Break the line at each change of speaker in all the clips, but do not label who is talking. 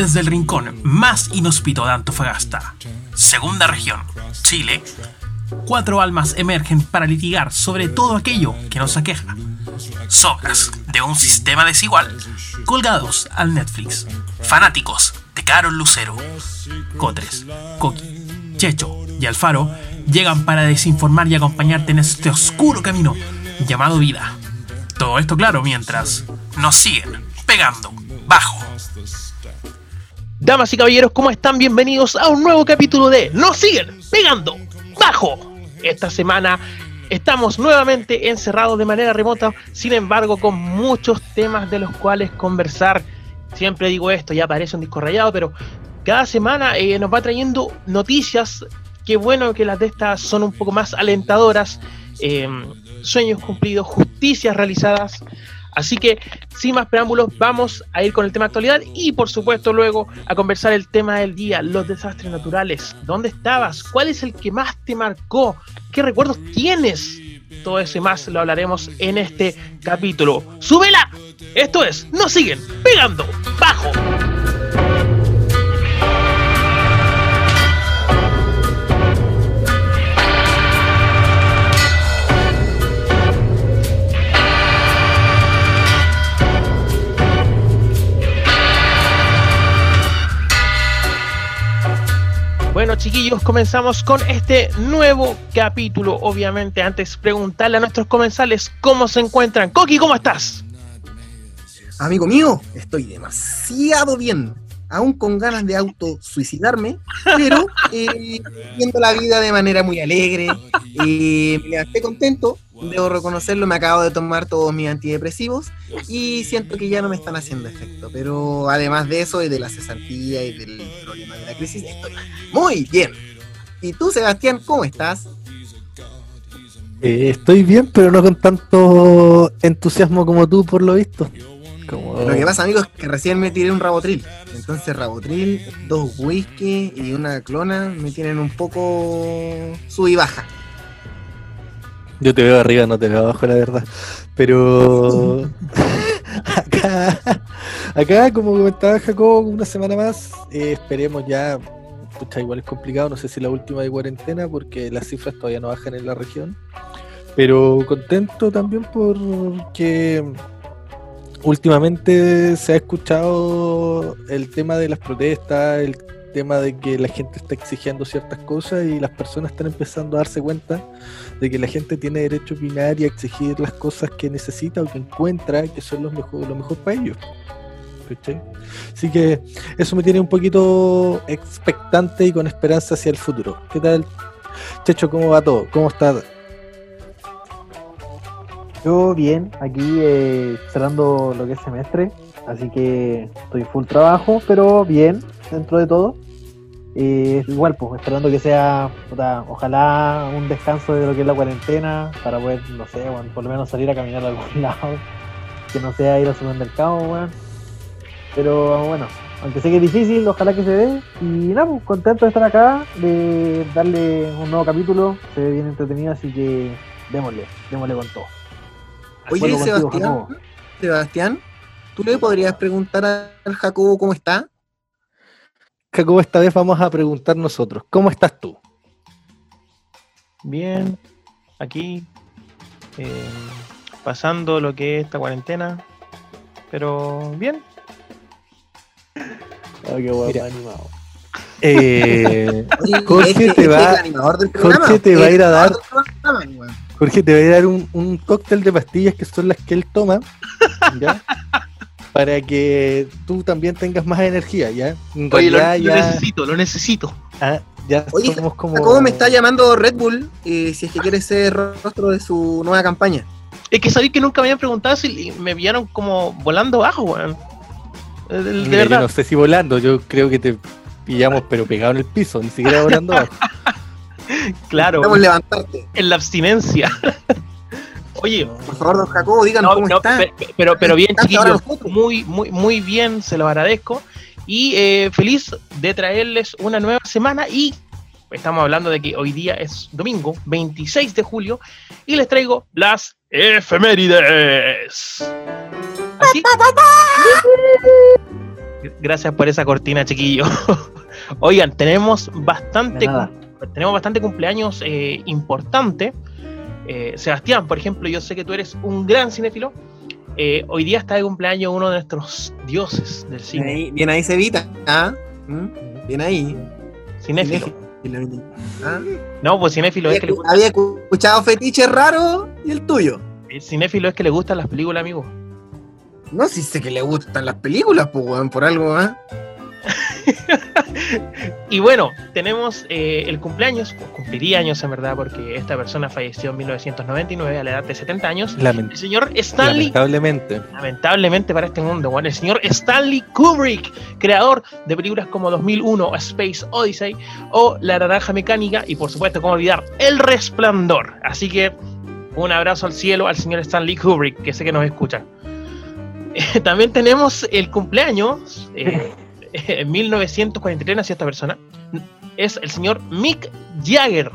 desde el rincón más inhóspito de Antofagasta, segunda región, Chile, cuatro almas emergen para litigar sobre todo aquello que nos aqueja. Sobras de un sistema desigual colgados al Netflix. Fanáticos de Carol Lucero. Cotres, Coqui, Checho y Alfaro llegan para desinformar y acompañarte en este oscuro camino llamado vida. Todo esto claro mientras nos siguen pegando bajo. Damas y caballeros, ¿cómo están? Bienvenidos a un nuevo capítulo de Nos siguen pegando bajo. Esta semana estamos nuevamente encerrados de manera remota, sin embargo con muchos temas de los cuales conversar. Siempre digo esto, ya parece un disco rayado, pero cada semana eh, nos va trayendo noticias. Qué bueno que las de estas son un poco más alentadoras. Eh, sueños cumplidos, justicias realizadas. Así que, sin más preámbulos, vamos a ir con el tema actualidad y, por supuesto, luego a conversar el tema del día, los desastres naturales. ¿Dónde estabas? ¿Cuál es el que más te marcó? ¿Qué recuerdos tienes? Todo eso y más lo hablaremos en este capítulo. ¡Súbela! Esto es, nos siguen pegando bajo. Bueno, chiquillos, comenzamos con este nuevo capítulo. Obviamente, antes preguntarle a nuestros comensales cómo se encuentran. Coqui, ¿cómo estás?
Amigo mío, estoy demasiado bien. Aún con ganas de autosuicidarme, pero eh, viendo la vida de manera muy alegre. Eh, me levanté contento debo reconocerlo, me acabo de tomar todos mis antidepresivos y siento que ya no me están haciendo efecto. Pero además de eso y de la cesantía y del problema de la crisis, estoy muy bien. ¿Y tú, Sebastián, cómo estás?
Eh, estoy bien, pero no con tanto entusiasmo como tú, por lo visto.
Lo que pasa, amigos, es que recién me tiré un rabotril. Entonces, rabotril, dos whisky y una clona me tienen un poco sub y baja.
Yo te veo arriba, no te veo abajo, la verdad. Pero acá, acá, como comentaba Jacobo, una semana más, eh, esperemos ya. Pucha, igual es complicado, no sé si la última de cuarentena, porque las cifras todavía no bajan en la región. Pero contento también porque últimamente se ha escuchado el tema de las protestas, el tema de que la gente está exigiendo ciertas cosas y las personas están empezando a darse cuenta de que la gente tiene derecho a opinar y a exigir las cosas que necesita o que encuentra que son los mejor, lo mejor para ellos. Así que eso me tiene un poquito expectante y con esperanza hacia el futuro. ¿Qué tal, Checho? ¿Cómo va todo? ¿Cómo está?
Yo bien, aquí eh, cerrando lo que es semestre, así que estoy full trabajo, pero bien dentro de todo. Eh, igual, pues, esperando que sea, ojalá un descanso de lo que es la cuarentena, para poder, no sé, por lo menos salir a caminar a algún lado, que no sea ir al supermercado, weón. Pero bueno, aunque sé que es difícil, ojalá que se dé. Y nada, pues, contento de estar acá, de darle un nuevo capítulo, se ve bien entretenido, así que démosle, démosle con todo.
Oye, Sebastián, Sebastián, ¿tú le podrías preguntar al Jacobo cómo está?
Jacobo, esta vez vamos a preguntar nosotros, ¿cómo estás tú?
Bien, aquí, eh, pasando lo que es esta cuarentena, pero bien.
Oh, qué guapo animado. Eh, Jorge, te va, Jorge te va a ir a dar Jorge te va a ir a dar un, un cóctel de pastillas que son las que él toma ¿ya? para que tú también tengas más energía, ¿ya?
Oye, lo, necesito, lo necesito.
Ah, ya Oye, somos como... ¿Cómo me está llamando Red Bull eh, si es que quiere ser rostro de su nueva campaña?
Es que sabéis que nunca me habían preguntado si me vieron como volando bajo, weón.
De, verdad. Yo no sé si volando, yo creo que te pillamos pero pegado en el piso, ni siquiera volando bajo.
claro.
Vamos levantarte.
En la abstinencia. Oye,
por favor, don Jacobo, díganos cómo está.
Pero, pero bien, chiquillos, muy, muy, muy bien, se lo agradezco. Y eh, feliz de traerles una nueva semana. Y estamos hablando de que hoy día es domingo, 26 de julio, y les traigo las efemérides. Así. Gracias por esa cortina, chiquillo. Oigan, tenemos bastante, tenemos bastante cumpleaños eh, importante. Eh, Sebastián, por ejemplo, yo sé que tú eres un gran cinéfilo. Eh, hoy día está de cumpleaños uno de nuestros dioses del
Bien
cine,
ahí, bien ahí Cevita. ¿Ah? ¿Mm? Bien ahí.
cinéfilo.
Cinéfilo. ¿Ah?
No, pues cinéfilo es que le gusta-
había escuchado fetiches raros y el tuyo.
el cinéfilo es que le gustan las películas, amigo.
No, si sé que le gustan las películas, pues, por algo, ¿ah?
Y bueno, tenemos eh, el cumpleaños, cumpliría años en verdad, porque esta persona falleció en 1999 a la edad de 70 años.
Lament-
El señor Stanley
lamentablemente.
lamentablemente para este mundo, bueno, el señor Stanley Kubrick, creador de películas como 2001, A Space Odyssey o La Naranja Mecánica y por supuesto, cómo olvidar, El Resplandor. Así que un abrazo al cielo al señor Stanley Kubrick, que sé que nos escucha. Eh, también tenemos el cumpleaños, eh, en 1943 nació esta persona, es el señor Mick Jagger,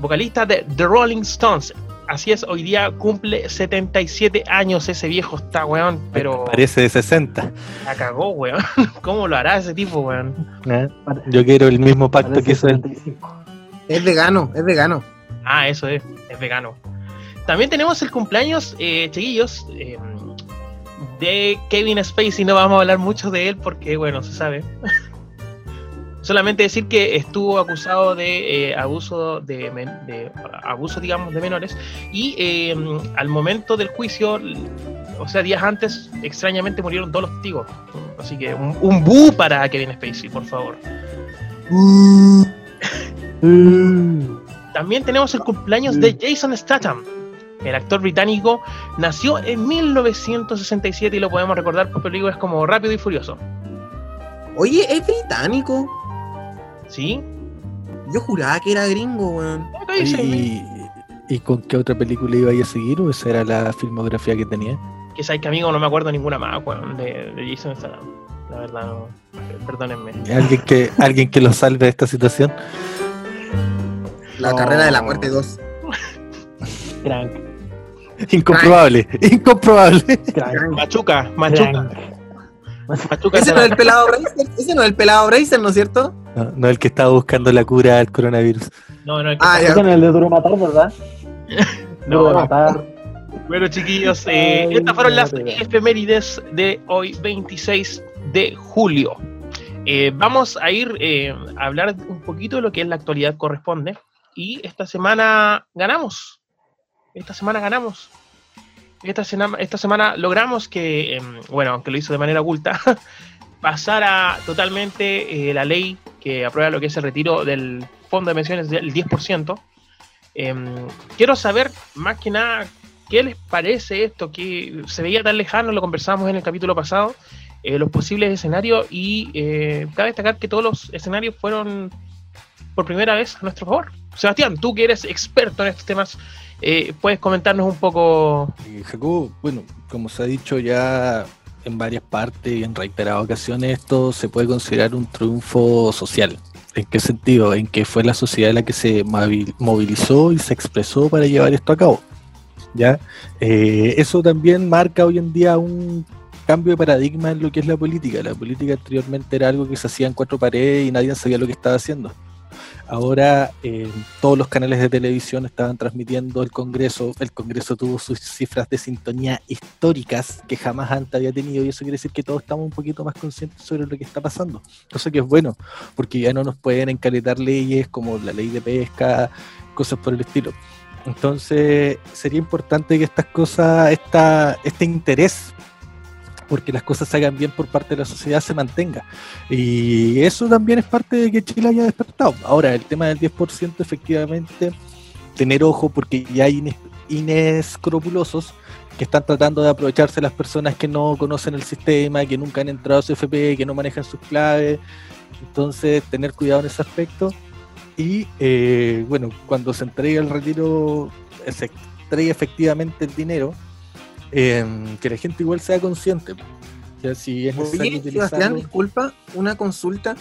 vocalista de The Rolling Stones. Así es, hoy día cumple 77 años ese viejo está, weón, pero
Parece de 60.
la cagó, weón. ¿Cómo lo hará ese tipo, weón?
¿eh? Yo quiero el mismo pacto
Parece
que hizo él.
75.
Es vegano, es vegano.
Ah, eso es, es vegano. También tenemos el cumpleaños, eh, chiquillos, eh, de Kevin Spacey. No vamos a hablar mucho de él porque, bueno, se sabe. Solamente decir que estuvo acusado de eh, abuso de, abuso, digamos, de menores y eh, al momento del juicio, o sea, días antes, extrañamente murieron todos los testigos. Así que un, un bu para Kevin Spacey, por favor. También tenemos el cumpleaños de Jason Statham. El actor británico nació en 1967 y lo podemos recordar por películas como Rápido y Furioso.
Oye, es británico.
¿Sí?
Yo juraba que era gringo, weón.
¿Y, ¿Y con qué otra película iba a seguir? ¿O esa era la filmografía que tenía?
que sabes que amigo no me acuerdo ninguna más weón, de, de Jason Statham. La verdad, no. Perdónenme.
¿Alguien que, alguien que lo salve de esta situación?
La
No.
carrera de la muerte 2.
Crank,
Incomprobable, incomprobable.
crank,
Machuca, Machuca.
crank.
Machuca
Ese no es el pelado Bracer. Ese no es el pelado Bracer, ¿no es cierto?
No, no el que estaba buscando la cura al coronavirus.
No, no, el que
Ah.
Ese no es el de Duro Matar, ¿verdad?
No.
Duro Matar.
Bueno, chiquillos, eh,
Ay,
estas fueron las efemérides de hoy, 26 de julio. Eh, vamos a ir eh, a hablar un poquito de lo que es la actualidad corresponde. Y esta semana ganamos. Esta semana ganamos. Esta, sena- esta semana logramos que, em, bueno, aunque lo hizo de manera oculta, pasara totalmente eh, la ley que aprueba lo que es el retiro del fondo de pensiones del 10%. Em, quiero saber más que nada qué les parece esto, que se veía tan lejano, lo conversamos en el capítulo pasado, eh, los posibles escenarios y eh, cabe destacar que todos los escenarios fueron por primera vez a nuestro favor. Sebastián, tú que eres experto en estos temas, eh, puedes comentarnos un poco.
Eh, Jacobo, bueno, como se ha dicho ya en varias partes y en reiteradas ocasiones, esto se puede considerar un triunfo social. ¿En qué sentido? En que fue la sociedad la que se movi- movilizó y se expresó para llevar esto a cabo. ¿ya? Eh, eso también marca hoy en día un cambio de paradigma en lo que es la política. La política anteriormente era algo que se hacía en cuatro paredes y nadie sabía lo que estaba haciendo. Ahora eh, todos los canales de televisión estaban transmitiendo el Congreso. El Congreso tuvo sus cifras de sintonía históricas que jamás antes había tenido y eso quiere decir que todos estamos un poquito más conscientes sobre lo que está pasando. Cosa que es bueno, porque ya no nos pueden encaletar leyes como la ley de pesca, cosas por el estilo. Entonces sería importante que estas cosas, esta, este interés porque las cosas se hagan bien por parte de la sociedad se mantenga. Y eso también es parte de que Chile haya despertado. Ahora, el tema del 10%, efectivamente, tener ojo porque ya hay ines- inescrupulosos que están tratando de aprovecharse las personas que no conocen el sistema, que nunca han entrado a su FP, que no manejan sus claves. Entonces, tener cuidado en ese aspecto. Y eh, bueno, cuando se entrega el retiro, se entrega efectivamente el dinero, eh, que la gente igual sea consciente. Ya si es necesario
Oye,
utilizarlo.
Sebastián, disculpa, una consulta.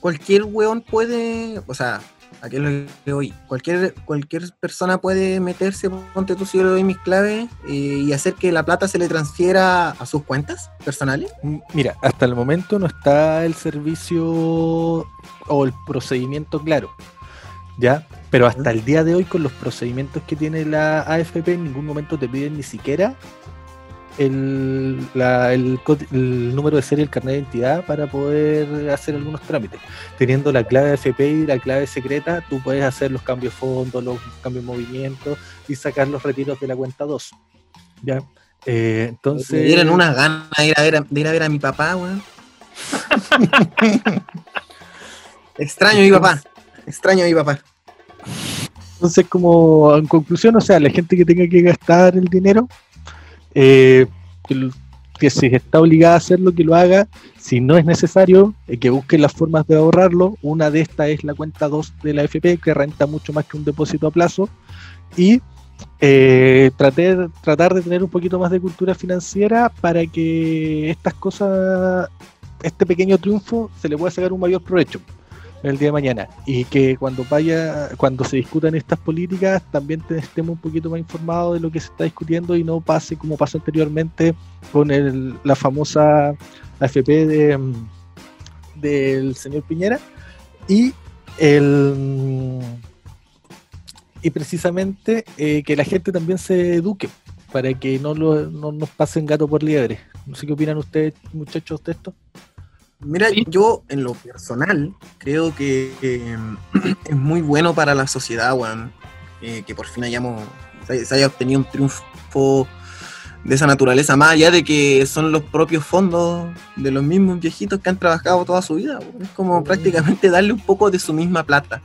Cualquier weón puede, o sea, ¿A qué es lo que voy? Cualquier, cualquier persona puede meterse, ponte tú si yo le doy mis claves eh, y hacer que la plata se le transfiera a sus cuentas personales.
Mira, hasta el momento no está el servicio o el procedimiento claro, ¿ya? Pero hasta el día de hoy, con los procedimientos que tiene la AFP, en ningún momento te piden ni siquiera el, la- el número de serie del carnet de identidad para poder hacer algunos trámites. Teniendo la clave AFP y la clave secreta, tú puedes hacer los cambios de fondos, los cambios de movimiento y sacar los retiros de la cuenta 2, ¿ya? Eh, entonces...
Me dieron unas ganas de ir a ver a, de ir a, ver a mi papá, weón. Extraño a mi papá. Extraño a mi papá.
Entonces, como en conclusión, o sea, la gente que tenga que gastar el dinero, eh, que, si está obligada a hacerlo, que lo haga. Si no es necesario, eh, que busque las formas de ahorrarlo. Una de estas es la cuenta 2 de la FP, que renta mucho más que un depósito a plazo. Y eh, tratar, tratar de tener un poquito más de cultura financiera para que estas cosas, este pequeño triunfo, se le pueda sacar un mayor provecho el día de mañana y que cuando vaya cuando se discutan estas políticas también te- estemos un poquito más informados de lo que se está discutiendo y no pase como pasó anteriormente con el, la famosa AFP de, del señor Piñera y el y precisamente eh, que la gente también se eduque para que no, lo, no nos pasen gato por liebre. No sé qué opinan ustedes, muchachos, de esto.
Mira,
Sí.
yo en lo personal creo que eh, es muy bueno para la sociedad, weón, eh, que por fin hayamos, se, haya obtenido un triunfo de esa naturaleza, más allá de que son los propios fondos de los mismos viejitos que han trabajado toda su vida. weón. Es como prácticamente darle un poco de su misma plata.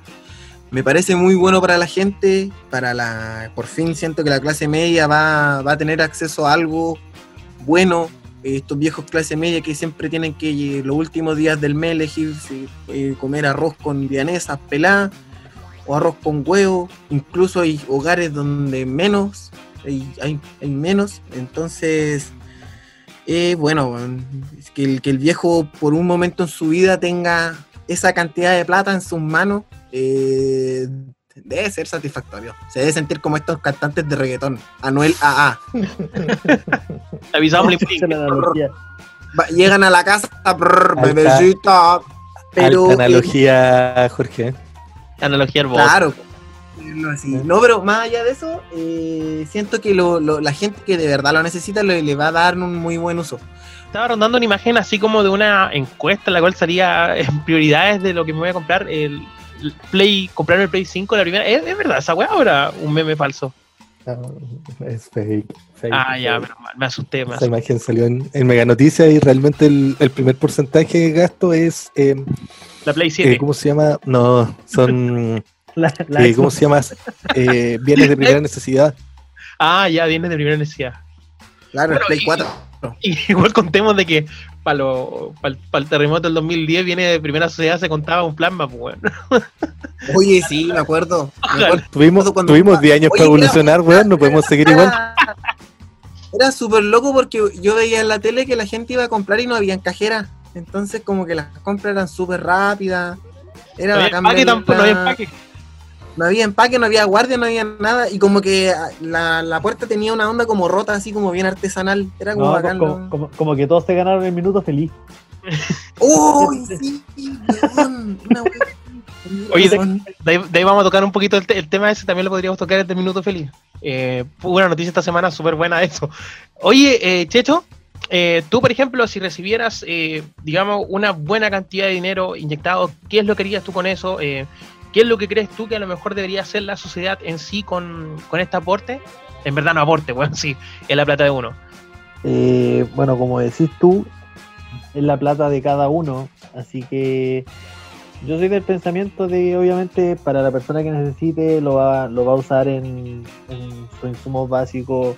Me parece muy bueno para la gente, para la, por fin siento que la clase media va, va a tener acceso a algo bueno, estos viejos clase media que siempre tienen que eh, los últimos días del mes elegir eh, comer arroz con vianesas peladas o arroz con huevo, incluso hay hogares donde menos, hay, hay, menos, entonces eh, bueno, es que el, que el viejo por un momento en su vida tenga esa cantidad de plata en sus manos, eh, debe ser satisfactorio. Se debe sentir como estos cantantes de reggaetón, Anuel AA.
Avisamos
llegan a la casa, brr,
Alta-
bebecita. Pero,
Alta analogía, Jorge.
analogía al
eh, claro. No, así. No, pero más allá de eso, eh, siento que lo- lo- la gente que de verdad lo necesita le, le va a dar un muy buen uso.
Estaba rondando una imagen así como de una encuesta en la cual salía en prioridades de lo que me voy a comprar el Play, comprar el Play 5 la primera. ¿Es, es verdad esa weá o era un meme falso?
es fake. fake,
Ah, ya, pero me asusté más.
Esa imagen salió en, en Mega Noticias y realmente el, el primer porcentaje de gasto es, eh,
La Play
eh,
7.
¿cómo se llama? No, son,
La- la
eh, ¿cómo se llama? Eh, bienes de primera necesidad.
Ah, ya, viene de primera necesidad.
Claro,
Bueno,
el Play
y-
4.
Y igual contemos de que para el terremoto del 2010 viene de primera sociedad, se contaba un plasma, pues bueno.
Oye, sí, me acuerdo. Me
Ojalá.
acuerdo
Tuvimos,
Cuando-
tuvimos 10 años
Oye,
para evolucionar, weón, no podemos seguir igual.
Era, súper loco porque yo veía en la tele que la gente iba a comprar y no habían cajeras. Entonces, como que las compras eran súper rápidas. Era
No había
bacán
empaque
ver
tampoco, no había
la-
empaque.
No había empaque, no había guardia, no había nada. Y como que ah, la, la puerta tenía una onda como rota, así como bien artesanal. Era como
No,
bacán.
como,
¿no?
como- como que todos se ganaron el minuto feliz.
¡Uy, sí! weón! Una wea-
Oye, de-. De ahí, de ahí vamos a tocar un poquito el, te- el tema ese, también lo podríamos tocar desde Minuto Feliz. Eh, fue una noticia esta semana súper buena de eso. Oye, eh, Checho, eh, tú, por ejemplo, si recibieras, eh, digamos, una buena cantidad de dinero inyectado, ¿qué es lo que harías tú con eso? ¿Qué es lo que crees tú que a lo mejor debería hacer la sociedad en sí con, con este aporte? En verdad no aporte, bueno, sí, es la plata de uno.
Eh, bueno, como decís tú, es la plata de cada uno, así que yo soy del pensamiento de, obviamente, para la persona que necesite, lo va, lo va a usar en, en sus insumos básicos.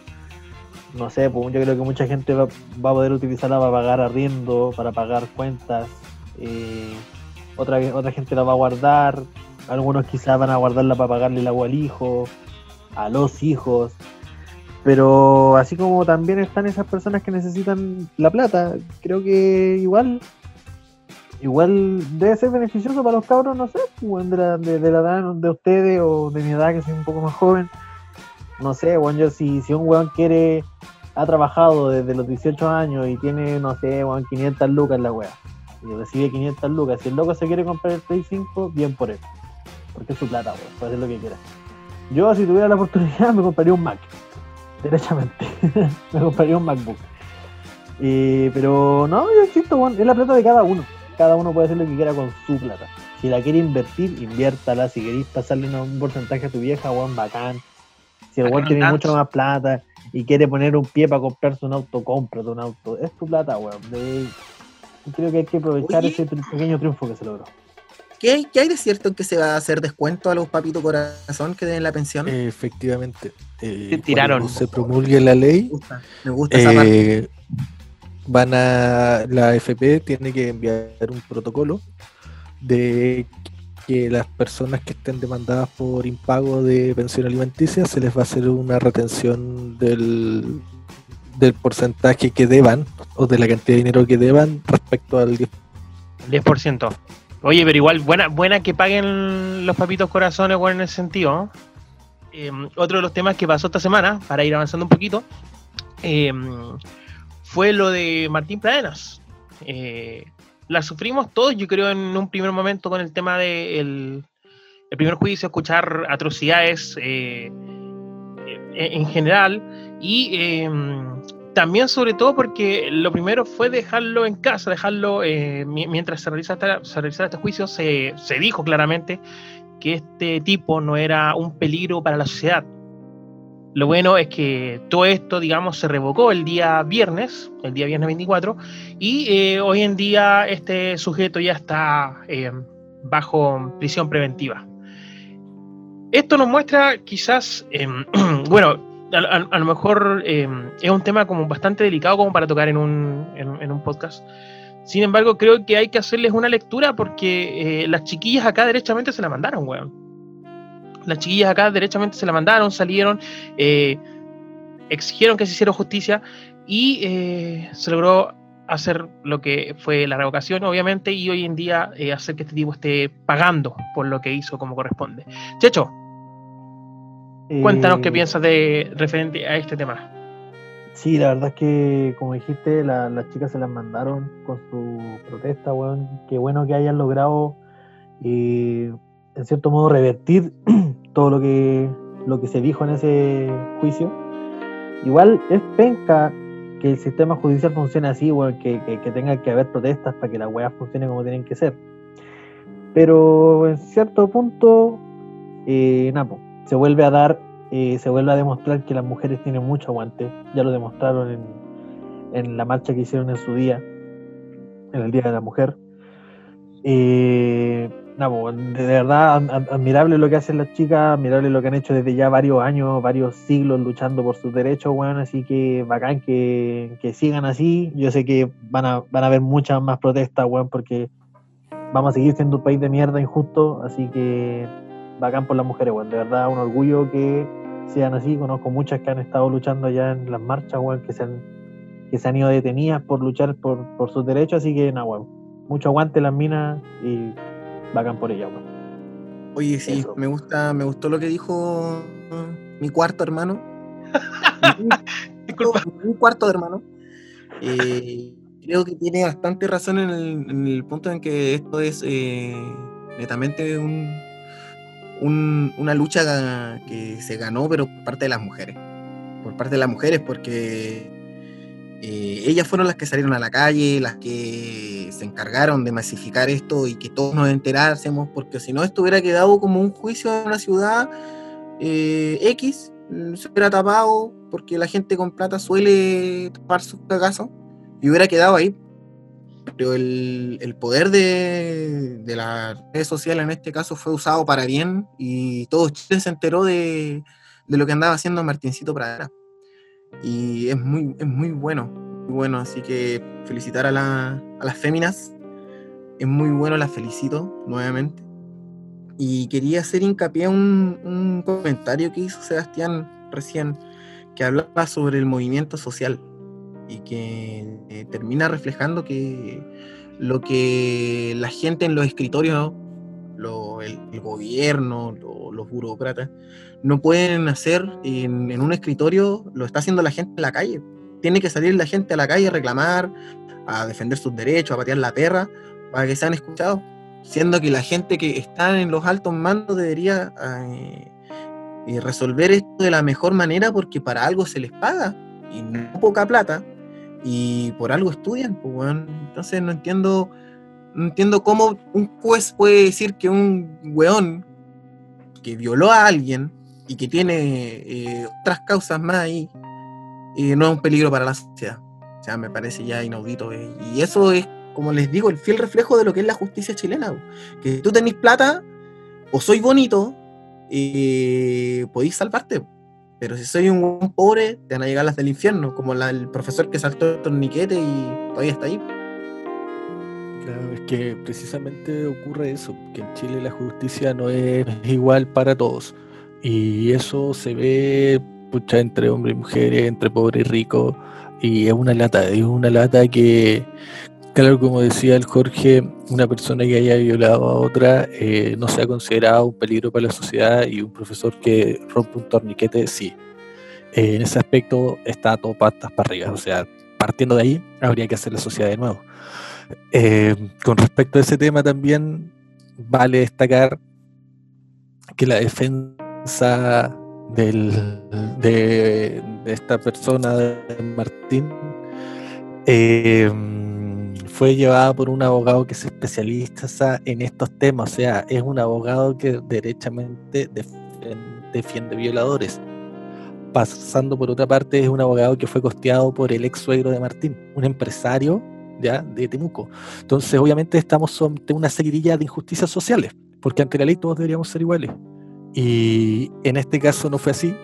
No sé, pues yo creo que mucha gente va, va a poder utilizarla para pagar arriendo, para pagar cuentas. eh, otra, otra gente la va a guardar. Algunos quizás van a guardarla para pagarle el agua al hijo, a los hijos. Pero así como también están esas personas que necesitan la plata, creo que igual igual debe ser beneficioso para los cabros, no sé, pues, de, la, de, la edad de ustedes o de mi edad que soy un poco más joven. No sé, bueno, yo si, si un weón quiere, ha trabajado desde los 18 años y tiene, no sé, weón, 500 lucas la wea, y recibe 500 lucas, si el loco se quiere comprar el Play 5, bien por él, porque es su plata, weón, puede hacer lo que quiera. Yo, si tuviera la oportunidad, me compraría un Mac, derechamente, me compraría un MacBook. Eh, pero no, yo insisto, weón, es la plata de cada uno cada uno puede hacer lo que quiera con su plata. Si la quiere invertir, inviértala. Si queréis pasarle un porcentaje a tu vieja, weón, bacán. Si el weón tiene mucho más plata y quiere poner un pie para comprarse un auto, cómprate un auto. Es tu plata, weón. creo que hay que aprovechar ese pequeño triunfo que se logró.
¿Qué hay, ¿Qué hay, de cierto en que se va a hacer descuento a los papitos corazón que den la pensión?
efectivamente.
Eh, tiraron.
se promulgue la ley. Me gusta, me gusta esa parte eh, van a la FP tiene que enviar un protocolo de que las personas que estén demandadas por impago de pensión alimenticia se les va a hacer una retención del, del porcentaje que deban o de la cantidad de dinero que deban respecto al 10%.
10%. Oye, pero igual buena buena que paguen los papitos corazones bueno, en ese sentido. Eh, otro de los temas que pasó esta semana, para ir avanzando un poquito, eh, fue lo de Martín Pradenas. Eh, la sufrimos todos, yo creo, en un primer momento con el tema del el primer juicio, escuchar atrocidades eh, en general y em, también sobre todo porque lo primero fue dejarlo en casa, dejarlo eh, mientras se realiza se realizaba este juicio, se, se dijo claramente que este tipo no era un peligro para la sociedad, lo bueno es que todo esto, digamos, se revocó el día viernes, el día viernes 24, y eh, hoy en día este sujeto ya está eh, bajo prisión preventiva. Esto nos muestra quizás, em, bueno, a, lo mejor em, es un tema como bastante delicado como para tocar en un, en, un podcast. Sin embargo, creo que hay que hacerles una lectura porque eh, las chiquillas acá derechamente se la mandaron, weón las chiquillas acá derechamente se la mandaron, salieron, eh, exigieron que se hiciera justicia y eh, se logró hacer lo que fue la revocación, obviamente, y hoy en día eh, hacer que este tipo esté pagando por lo que hizo como corresponde. Checho, cuéntanos qué piensas de referente a este tema.
Sí, la verdad es que, como dijiste, las chicas se las mandaron con su protesta, weón. Qué bueno que hayan logrado en cierto modo, revertir todo lo que, lo que se dijo en ese juicio. Igual es penca que el sistema judicial funcione así, igual que, que, tenga que haber protestas para que las weas funcionen como tienen que ser. Pero en cierto punto, eh, Napo, se vuelve a dar, eh, se vuelve a demostrar que las mujeres tienen mucho aguante. Ya lo demostraron en, en la marcha que hicieron en su día, en el Día de la Mujer. Eh, de verdad, admirable lo que hacen las chicas, admirable lo que han hecho desde ya varios años, varios siglos luchando por sus derechos, bueno, así que bacán que, sigan así. Yo sé que van a, van a haber muchas más protestas, bueno, porque vamos a seguir siendo un país de mierda injusto, así que bacán por las mujeres, bueno, de verdad, un orgullo que sean así. Conozco muchas que han estado luchando allá en las marchas, bueno, que se han, que se han ido detenidas por luchar por, por sus derechos, así que nada, mucho aguante las minas y bacán por ella,
Oye, sí, me gusta, me gustó lo que dijo mi cuarto hermano. mi, cuarto hermano. Eh, creo que tiene bastante razón en el, punto en que esto es eh, netamente un, una lucha que se ganó, pero por parte de las mujeres. Por parte de las mujeres, porque eh, ellas fueron las que salieron a la calle, las que se encargaron de masificar esto y que todos nos enterásemos, porque si no esto hubiera quedado como un juicio en una ciudad eh, X, se hubiera tapado, porque la gente con plata suele tapar sus cagazos, y hubiera quedado ahí. Pero el, poder de, de las redes sociales en este caso fue usado para bien y todo Chile se enteró de, de lo que andaba haciendo Martincito Pradera. Y es muy, es muy bueno, bueno, así que felicitar a, las féminas, es muy bueno, las felicito nuevamente. Y quería hacer hincapié en un, comentario que hizo Sebastián recién, que hablaba sobre el movimiento social y que eh, termina reflejando que lo que la gente en los escritorios, lo- el, gobierno, lo- los burócratas, no pueden hacer en, un escritorio, lo está haciendo la gente en la calle. Tiene que salir la gente a la calle a reclamar, a defender sus derechos, a patear la perra, para que sean escuchados. Siendo que la gente que está en los altos mandos debería eh, eh, resolver esto de la mejor manera porque para algo se les paga y no poca plata y por algo estudian, pues, weón. Entonces no entiendo, no entiendo cómo un juez puede decir que un weón que violó a alguien y que tiene eh, otras causas más ahí eh, no es un peligro para la sociedad. O sea, me parece ya inaudito. Y eso es, como les digo, el fiel reflejo de lo que es la justicia chilena. Que tú tenés plata o soy bonito, eh, podéis salvarte. Pero si soy un pobre, te van a llegar las del infierno, como la, el profesor que saltó el torniquete y todavía está ahí.
Claro, es que precisamente ocurre eso, que en Chile la justicia no es igual para todos. Y eso se ve pucha, entre hombres y mujeres, entre pobre y rico. Y es una lata, es una lata que, claro, como decía el Jorge, una persona que haya violado a otra eh, no sea considerado un peligro para la sociedad y un profesor que rompe un torniquete, sí. Eh, en ese aspecto está todo patas para arriba. O sea, partiendo de ahí, habría que hacer la sociedad de nuevo. Eh, con respecto a ese tema también vale destacar que la defensa del, de, de esta persona, de Martín, eh, fue llevada por un abogado que se especializa en estos temas, o sea, es un abogado que derechamente defiende, violadores. Pasando por otra parte, es un abogado que fue costeado por el ex suegro de Martín, un empresario ya de Temuco. Entonces, obviamente, estamos ante una seguidilla de injusticias sociales, porque ante la ley todos deberíamos ser iguales. Y en este caso no fue así.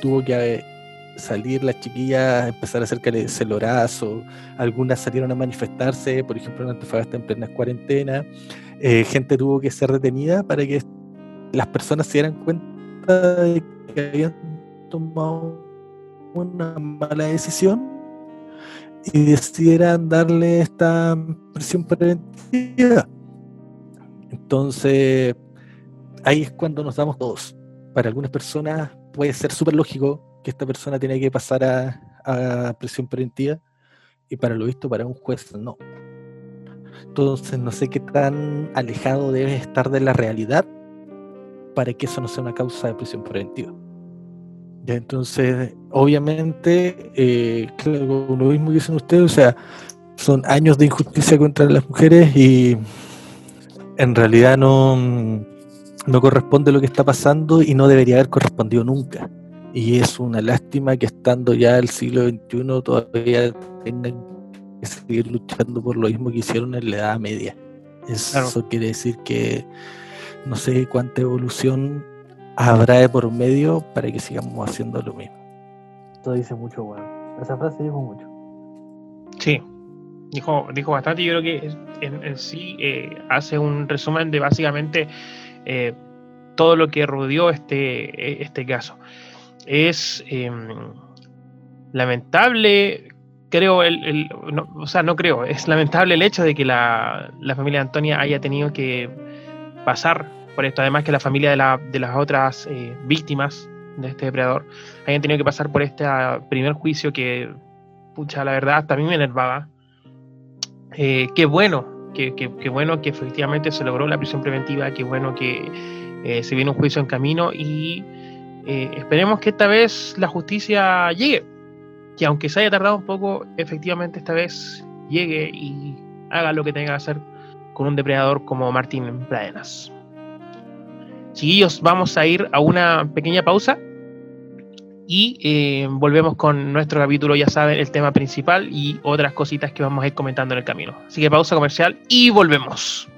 Tuvo que eh, salir las chiquillas, empezar a hacer celorazo. Algunas salieron a manifestarse, por ejemplo, en Antofagasta en plena cuarentena. Eh, gente tuvo que ser detenida para que las personas se dieran cuenta de que habían tomado una mala decisión y decidieran darle esta presión preventiva. Entonces, ahí es cuando nos damos todos. Para algunas personas puede ser súper lógico que esta persona tiene que pasar a, a, presión preventiva y para lo visto para un juez no. Entonces no sé qué tan alejado debe estar de la realidad para que eso no sea una causa de prisión preventiva. Entonces, obviamente, eh, claro, lo mismo dicen ustedes, o sea, son años de injusticia contra las mujeres y en realidad no, no corresponde lo que está pasando y no debería haber correspondido nunca. Y es una lástima que estando ya el siglo XXI todavía tengan que seguir luchando por lo mismo que hicieron en la Edad Media. Eso claro. quiere decir que no sé cuánta evolución habrá de por medio para que sigamos haciendo lo mismo.
Esto dice mucho, weón. Esa frase dijo mucho.
Sí, dijo, dijo bastante. Yo creo que en, en sí eh, hace un resumen de básicamente eh, todo lo que rodeó este, este caso. Es eh, lamentable, creo, el, el o sea, no creo, es lamentable el hecho de que la, la familia de Antonia haya tenido que pasar por esto, además que la familia de, la, de las otras eh, víctimas de este depredador hayan tenido que pasar por este uh, primer juicio que, pucha, la verdad, hasta a mí me enervaba. Eh, qué bueno, qué, qué, qué, bueno que efectivamente se logró la prisión preventiva, qué bueno que eh, se viene un juicio en camino y eh, esperemos que esta vez la justicia llegue, que aunque se haya tardado un poco, efectivamente esta vez llegue y haga lo que tenga que hacer con un depredador como Martín Pradenas. Chiquillos, vamos a ir a una pequeña pausa y eh, volvemos con nuestro capítulo, ya saben, el tema principal y otras cositas que vamos a ir comentando en el camino. Así que pausa comercial y volvemos.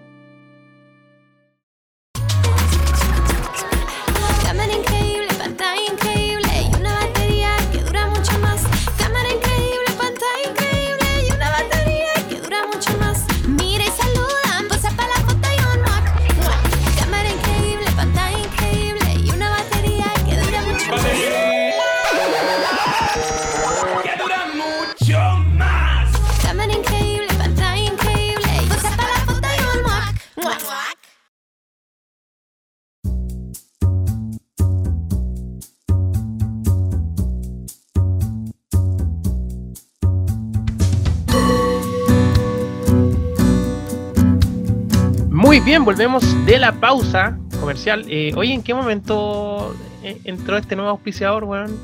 Bien, volvemos de la pausa comercial. Eh, oye, ¿en qué momento eh, entró este nuevo auspiciador, weón?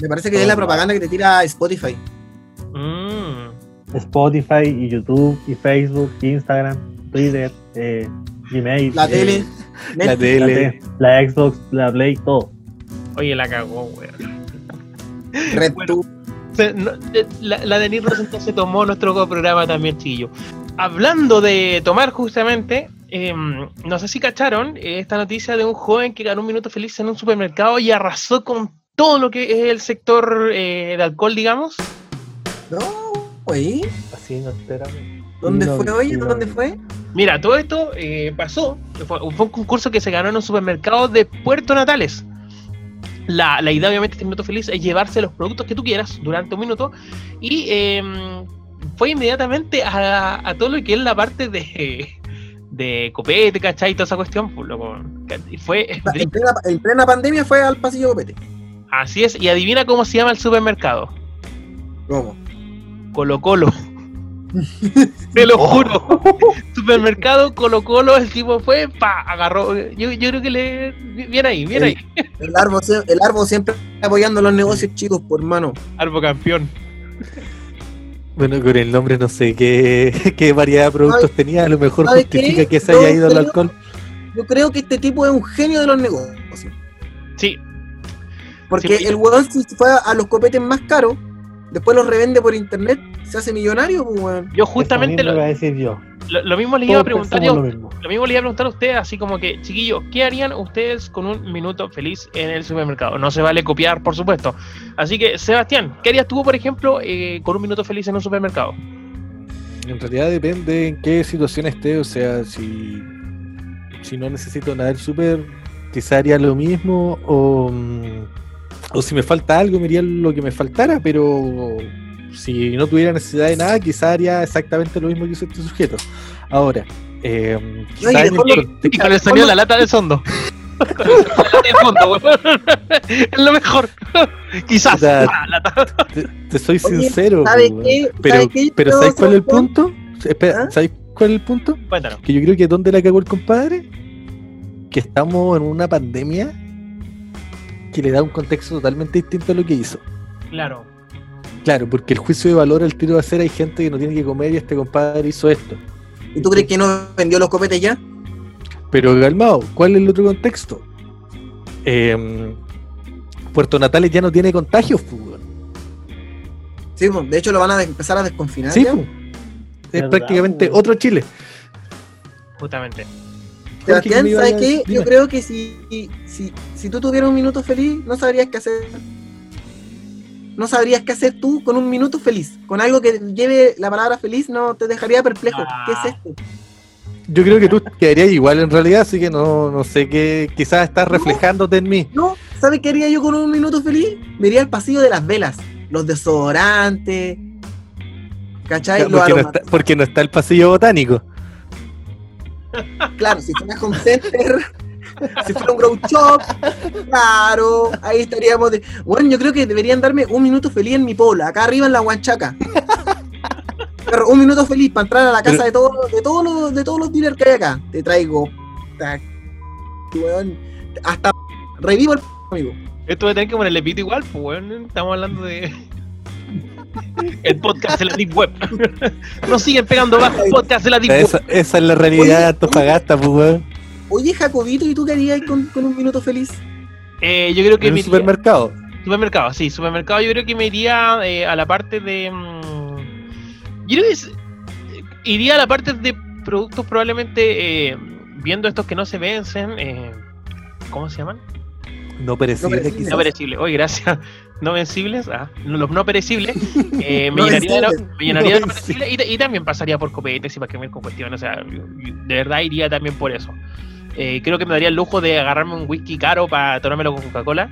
Me parece que es la propaganda que te tira Spotify.
Mm,
Spotify y YouTube y Facebook, Instagram, Twitter, eh, Gmail,
La
eh,
tele.
La
Netflix.
la,
tele.
te- la Xbox, la Play, todo.
oye, la cagó, weón.
Red
Bueno. No, la, la Denis Rosenthal se tomó nuestro programa también, chillo. Hablando de tomar justamente, em, no sé si cacharon eh, esta noticia de un joven que ganó un minuto feliz en un supermercado y arrasó con todo lo que es el sector eh, de alcohol, digamos.
No, güey.
Así no esperamos.
¿Dónde fue, oye?
sí, lo
¿Dónde fue?
Mira, todo esto eh, pasó, fue, fue un concurso que se ganó en un supermercado de Puerto Natales. La, la idea, obviamente, de este minuto feliz es llevarse los productos que tú quieras durante un minuto y em, fue inmediatamente a, a todo lo que es la parte de, de copete, ¿cachai? Toda esa cuestión. pues, loco. Y Fue
En plena, en plena pandemia fue al pasillo Copete.
así es, y adivina cómo se llama el supermercado.
¿Cómo?
Colo Colo. Te lo juro. Supermercado Colo Colo, el tipo fue, pa, agarró. Yo, yo creo que le. Bien ahí, bien ahí.
El árbol, el árbol siempre apoyando los negocios chicos, por mano.
Arbo campeón.
Bueno, con el nombre no sé qué, qué variedad de productos tenía, a lo mejor
¿sabe
justifica
qué?
que se haya ido al
creo-
alcohol.
Yo creo que este tipo es un genio de los negocios.
Sí,
Porque
Sí,
el weón si fue a los copetes más caros, después los revende por internet, se hace millonario, pues
yo justamente lo,
iba a decir yo.
lo- lo mismo les iba a preguntar yo.
lo mismo.
Lo mismo le iba a preguntar a ustedes, así como que, chiquillos, ¿qué harían ustedes con un minuto feliz en el supermercado? No se vale copiar, por supuesto. Así que, Sebastián, ¿qué harías tú, por ejemplo, eh, con un minuto feliz en un supermercado?
En realidad depende en qué situación esté, o sea, si, si no necesito nada del súper, quizá haría lo mismo, o, mm, o si me falta algo, me haría lo que me faltara, pero si no tuviera necesidad de nada, quizá haría exactamente lo mismo que hizo este sujeto. Ahora, eh, quizá en el contexto-
Y con el sonido de la lata de fondo. Con el sonido de la lata de fondo, weón. Es lo mejor. Quizás.
O sea,
Ah, lata.
te, te soy
Oye,
sincero,
¿sabe qué?
pero,
¿Sabe qué?
pero
Yo
¿sabes cuál es el punto? Espera,
¿Ah?
¿sabes cuál es el punto?
Cuéntanos.
que yo creo que donde la cagó el compadre, que estamos en una pandemia que le da un contexto totalmente distinto a lo que hizo.
Claro.
Claro, porque el juicio de valor al tiro va a ser hay gente que no tiene que comer y este compadre hizo esto.
¿Y tú crees que no vendió los copetes ya?
Pero calmado, ¿cuál es el otro contexto? Em, Puerto Natales ya no tiene contagios, pues, weón.
Sí, pues, de hecho lo van a empezar a desconfinar
Sí,
ya.
pues. Es
¿Verdad,
prácticamente otro Chile.
Justamente.
Sebastián,
Jorge, ¿qué me
¿sabes qué? Yo creo que si, si, si tú tuvieras un minuto feliz, no sabrías qué hacer. No sabrías qué hacer tú con un minuto feliz. Con algo que lleve la palabra feliz, no te dejaría perplejo.
Ah.
¿Qué es esto?
Yo creo que tú quedarías igual en realidad, así que no, no sé qué, quizás estás reflejándote en mí.
No, ¿sabes qué haría yo con un minuto feliz? Me iría al pasillo de las velas, los desodorantes, ¿cachai? Los
Porque no, está, porque no está el pasillo botánico.
Claro, si fuera Home Center, si fuera un Grow Shop, claro, ahí estaríamos de. Bueno, yo creo que deberían darme un minuto feliz en mi pola, acá arriba en la Huanchaca. Pero un minuto feliz para entrar a la casa
Pero-
de todos de todos los de todos los dealers que hay acá. Te traigo. hasta revivo el amigo.
Esto va a tener que ponerle pito igual, pues, weón. Estamos hablando de. El podcast de la Deep Web. Nos siguen pegando bajo el podcast de la Deep Web.
Esa, esa es la realidad de Antofagasta, pues, weón.
Oye, Jacobito, ¿y tú qué harías con, con un minuto feliz?
Eh, yo creo que
En
me
un
iría-
supermercado.
Supermercado, sí, supermercado yo creo que me iría eh, a la parte de... mm, yo creo que es- iría a la parte de productos probablemente eh, viendo estos que no se vencen. eh, ¿Cómo se llaman?
No perecible,
perecible.
quizás.
No perecibles. Oye, gracias. No vencibles. Ah, no- los no perecibles. eh, me
No
llenaría de, lo-
vencibles.
me llenaría de
No
no perecibles y, ta- y también pasaría por copetes y para que con cuestiones. O sea, de verdad iría también por eso. Eh, creo que me daría el lujo de agarrarme un whisky caro para tomármelo con Coca-Cola.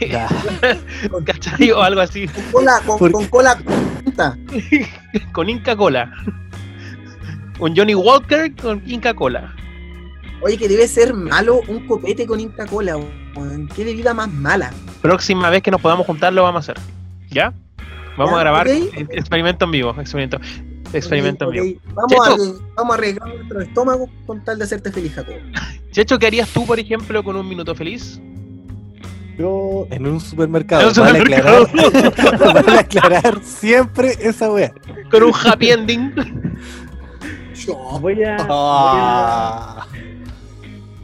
Ya.
¿Cachai? O algo así.
Con cola, con,
¿Por
con cola
con Inca Cola. Un Johnny Walker con Inca Cola.
Oye, que debe ser malo un copete con Inca Cola. Qué bebida más mala.
Próxima vez que nos podamos juntar lo vamos a hacer. ¿Ya? Vamos
Ya,
a grabar experimento en vivo. Experimento. Experimento
Ok,
mío.
Vamos,
Checho.
a, vamos a arriesgar nuestro estómago con tal de hacerte feliz, Jacobo.
Checho, ¿qué harías tú, por ejemplo, con un minuto feliz?
Yo,
En un supermercado.
En un
Vale
supermercado.
aclarar, vale aclarar siempre esa wea.
Con un happy ending.
Yo.
voy a, voy a,
Ah.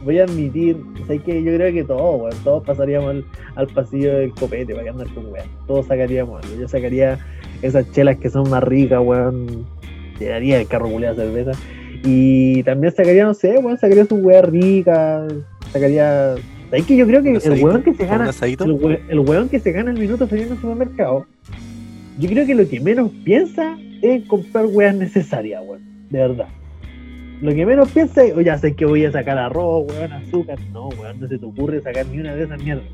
voy a admitir, ¿sabes que Yo creo que todos, weón, todos pasaríamos al, al pasillo del copete para que andar con weón. Todos sacaríamos algo. Yo sacaría esas chelas que son más ricas, weón. Llenaría el carro culiado de cerveza. Y también sacaría, no sé, weón, sacaría su weá rica. Sacaría. ¿Sabes que Yo creo que
¿Un
el weón que se
¿Un
gana. El, we- el weón que se gana el minuto en el supermercado. Yo creo que lo que menos piensa es comprar weas necesarias, weón. De verdad. Lo que menos piensa es, oye, sé que voy a sacar arroz, weón, azúcar. No, weón, no se te ocurre sacar ni una de esas mierdas.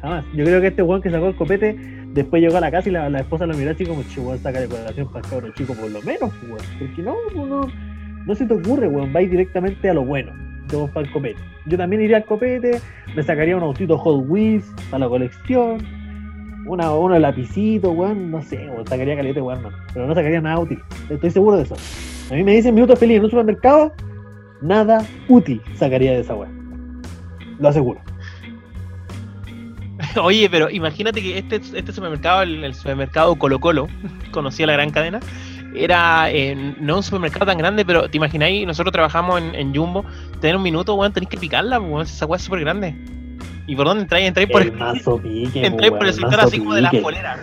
Jamás. Yo creo que este weón que sacó el copete, después llegó a la casa y la, esposa lo miró así como, che, weón, saca de colación para el cabro chico, por lo menos, weón. Porque no, no, no, se te ocurre, weón. Va a ir directamente a lo bueno. Yo para el copete. Yo también iría al copete, me sacaría un autito Hot Wheels para la colección. Una, unos lapicitos, weón, no sé, weón, sacaría caleta, weón. Pero no sacaría nada útil. Estoy seguro de eso. A mí me dicen minuto feliz en un supermercado, nada útil sacaría de esa weón. Lo aseguro.
Oye, pero imagínate que este, este supermercado, el, el supermercado Colo Colo, conocía la gran cadena, era eh, no un supermercado tan grande, pero te imagináis, nosotros trabajamos en, en Jumbo, tener un minuto, weón, tenéis que picarla, weón, esa weá es súper grande. ¿Y por dónde entráis? Entráis por
el
el,
mazo pique,
entráis
po,
por el sector
mazo
así como de las poleras.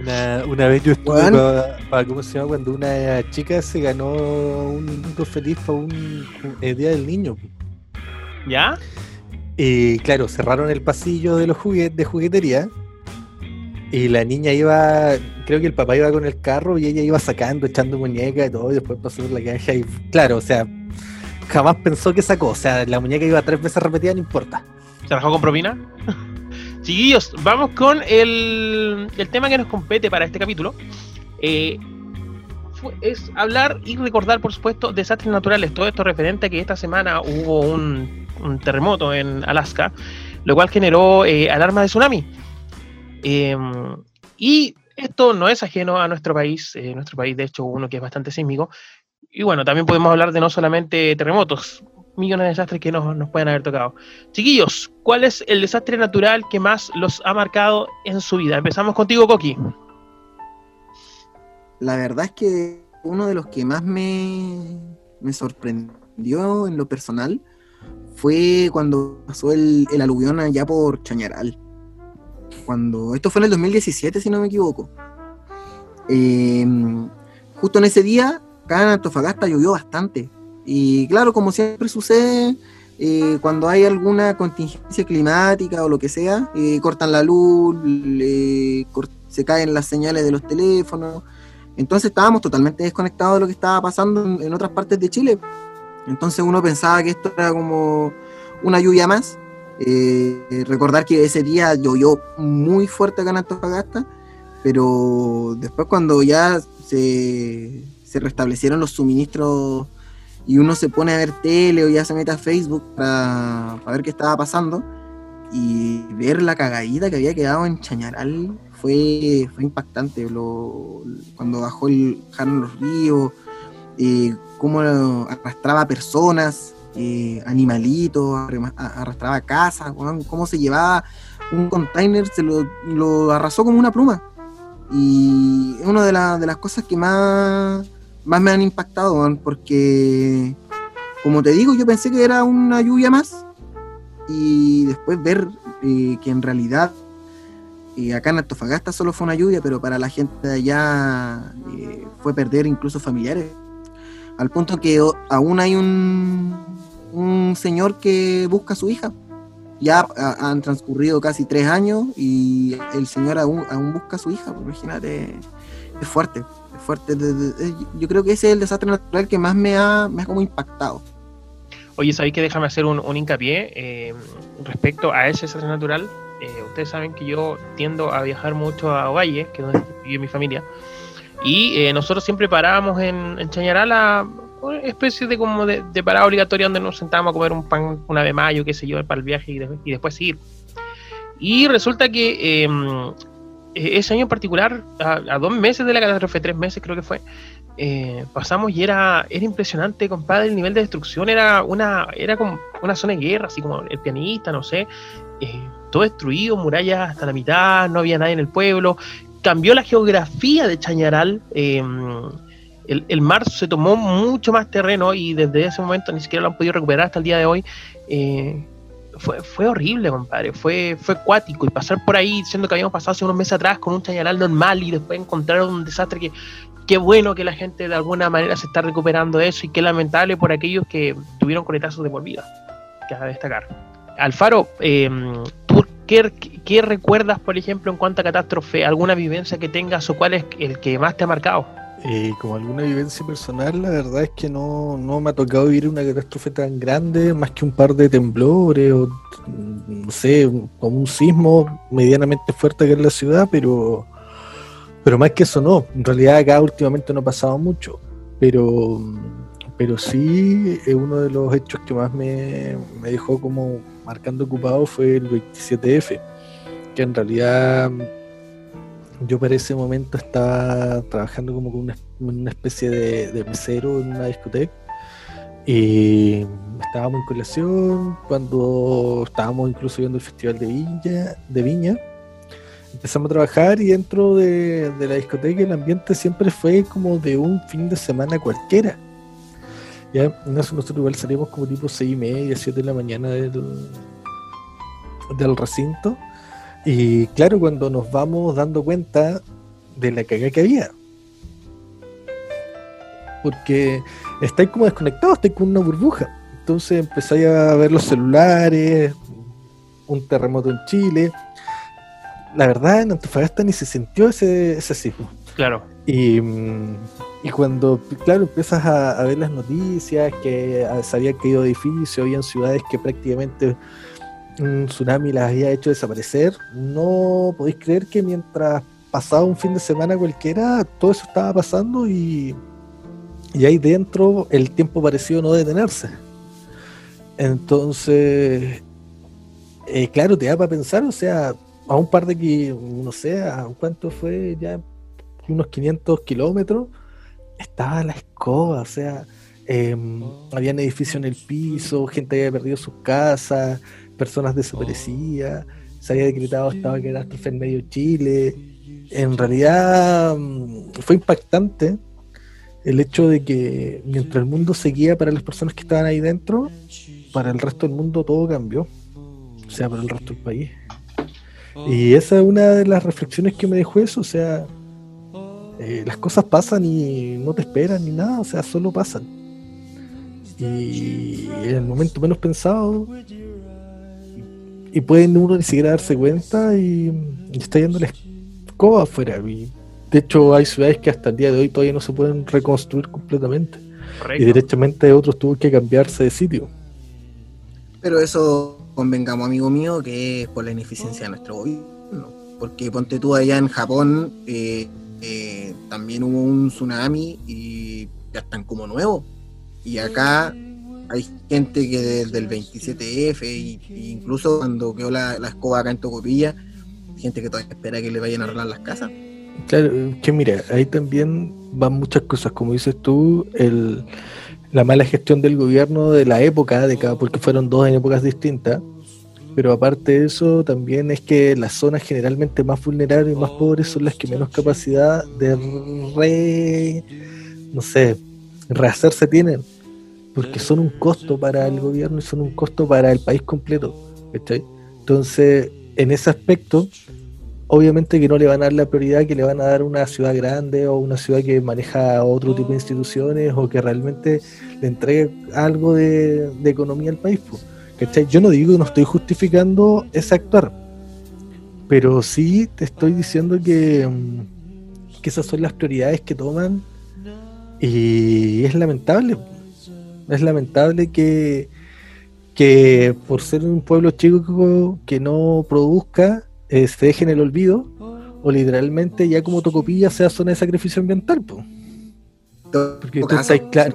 Una, una vez yo estuve para, ¿cómo se llama? Cuando una chica se ganó un minuto feliz para un, un- el Día del Niño.
¿Ya?
Y claro, cerraron el pasillo de los juguetes de juguetería. Y la niña iba, creo que el papá iba con el carro y ella iba sacando, echando muñeca y todo, y después pasó por la caja y claro, o sea, jamás pensó que sacó, o sea, la muñeca iba tres veces repetida, no importa.
¿Se rajó con propina? Chiquillos, vamos con el, el tema que nos compete para este capítulo. Eh, es hablar y recordar, por supuesto, desastres naturales. Todo esto referente a que esta semana hubo un, terremoto en Alaska, lo cual generó eh, alarma de tsunami. Eh, y esto no es ajeno a nuestro país, eh, nuestro país de hecho uno que es bastante sísmico. Y bueno, también podemos hablar de no solamente terremotos, millones de desastres que nos, nos pueden haber tocado. Chiquillos, ¿cuál es el desastre natural que más los ha marcado en su vida? Empezamos contigo, Coqui.
La verdad es que uno de los que más me, me sorprendió en lo personal fue cuando pasó el, el aluvión allá por Chañaral. Cuando, esto fue en el 2017, si no me equivoco. Eh, justo en ese día, acá en Antofagasta llovió bastante. Y claro, como siempre sucede, eh, cuando hay alguna contingencia climática o lo que sea, eh, cortan la luz, se caen las señales de los teléfonos. Entonces estábamos totalmente desconectados de lo que estaba pasando en, otras partes de Chile. Entonces uno pensaba que esto era como una lluvia más. Eh, recordar que ese día llovió muy fuerte acá en Antofagasta, pero después cuando ya se, se restablecieron los suministros y uno se pone a ver tele o ya se mete a Facebook para, para ver qué estaba pasando y ver la cagadita que había quedado en Chañaral fue, fue impactante. Lo- cuando bajó el Jarno los ríos, eh, cómo arrastraba personas, eh, animalitos, arrastraba casas, weón, cómo se llevaba un container, se lo, lo arrasó como una pluma. Y es una de, la- de las cosas que más, más me han impactado, porque, como te digo, yo pensé que era una lluvia más. Y después ver eh, que en realidad eh, acá en Antofagasta solo fue una lluvia, pero para la gente de allá eh, fue perder incluso familiares. Al punto que aún hay un, un señor que busca a su hija. Ya ha- han transcurrido casi tres años y el señor aún, busca a su hija. pues, Imagínate, es fuerte. Es fuerte. yo creo que ese es el desastre natural que más me ha, me ha como impactado.
Oye, ¿sabéis que déjame hacer un, un hincapié eh, respecto a ese desastre natural? Eh, ustedes saben que yo tiendo a viajar mucho a Ovalle, que es donde vive mi familia, y eh, nosotros siempre parábamos en, en Chañaral a una especie de como de, de parada obligatoria donde nos sentábamos a comer un pan, una de mayo, qué sé yo, para el viaje y, de- y después seguir. Y resulta que eh, ese año en particular, a, dos meses de la catástrofe, tres meses creo que fue, eh, pasamos y era, era impresionante, compadre, el nivel de destrucción era una, era como una zona de guerra, así como el pianista, no sé, eh, todo destruido, murallas hasta la mitad, no había nadie en el pueblo, cambió la geografía de Chañaral, el, el, mar se tomó mucho más terreno y desde ese momento ni siquiera lo han podido recuperar hasta el día de hoy fue, fue horrible, compadre. Fue, fue cuático. Y pasar por ahí diciendo que habíamos pasado hace unos meses atrás con un chañaral normal y después encontrar un desastre que. Qué bueno que la gente de alguna manera se está recuperando de eso y qué lamentable por aquellos que tuvieron coletazos de por vida. A destacar. Alfaro, eh, ¿tú qué, recuerdas, por ejemplo, en cuanto a catástrofe? ¿Alguna vivencia que tengas o cuál es el que más te ha marcado?
Eh, como alguna vivencia personal, la verdad es que no, me ha tocado vivir una catástrofe tan grande, más que un par de temblores o, no sé, como un sismo medianamente fuerte acá en la ciudad, pero, pero más que eso no. En realidad acá últimamente no ha pasado mucho, pero, pero sí uno de los hechos que más me, me dejó como marcando ocupado fue el 27F, que en realidad yo para ese momento estaba trabajando como con una, especie de, mesero en una discoteca y estábamos en colación cuando estábamos incluso viendo el festival de Viña, de Viña. Empezamos a trabajar y dentro de, la discoteca el ambiente siempre fue como de un fin de semana cualquiera. Ya, nosotros igual salimos como tipo seis y media, siete de la mañana del, del recinto y claro, cuando nos vamos dando cuenta de la cagada que había. Porque estáis como desconectados, estáis con una burbuja. Entonces empezáis a ver los celulares, un terremoto en Chile. La verdad, en Antofagasta ni se sintió ese, ese sismo.
Claro.
Y, mm, y cuando, claro, empiezas a, ver las noticias, que se habían caído edificios, habían ciudades que prácticamente un tsunami las había hecho desaparecer, no podéis creer que mientras pasaba un fin de semana cualquiera, todo eso estaba pasando y, y ahí dentro el tiempo pareció no detenerse. Entonces, eh, claro, te da para pensar, o sea, a un par de que, no sé, a cuánto fue ya, unos 500 kilómetros, estaba la escoba, o sea, em, habían edificios en el piso, gente había perdido sus casas, personas desaparecidas, se había decretado estado de catástrofe en medio Chile. En realidad mm, fue impactante el hecho de que mientras el mundo seguía para las personas que estaban ahí dentro, para el resto del mundo todo cambió, o sea, para el resto del país. Y esa es una de las reflexiones que me dejó eso, o sea, eh, las cosas pasan y no te esperan ni nada, o sea, solo pasan. Y en el momento menos pensado, y pueden uno ni siquiera darse cuenta y, está yendo la escoba afuera. Y de hecho, hay ciudades que hasta el día de hoy todavía no se pueden reconstruir completamente. Y directamente otros tuvo que cambiarse de sitio.
Pero eso, convengamos, amigo mío, que es por la ineficiencia de nuestro gobierno. Porque ponte tú allá en Japón, eh, eh, también hubo un tsunami y ya están como nuevos. Y acá hay gente que desde el 27F, y, incluso cuando quedó la, escoba acá en Tocopilla, gente que todavía espera que le vayan a arreglar las casas.
Claro, que mira, ahí también van muchas cosas, como dices tú, el, la mala gestión del gobierno de la época, de cada, porque fueron dos en épocas distintas, pero aparte de eso, también es que las zonas generalmente más vulnerables y más pobres son las que menos capacidad de re, no sé, rehacerse tienen porque son un costo para el gobierno y son un costo para el país completo. Entonces, en ese aspecto, obviamente que no le van a dar la prioridad que le van a dar una ciudad grande o una ciudad que maneja otro tipo de instituciones o que realmente le entregue algo de, economía al país. Yo no digo, no estoy justificando ese actuar, pero sí te estoy diciendo que, mm, que esas son las prioridades que toman y es lamentable. Es lamentable que, que por ser un pueblo chico que no produzca, eh, se deje en el olvido, o literalmente ya como Tocopilla sea zona de sacrificio ambiental. Porque tú estás, claro,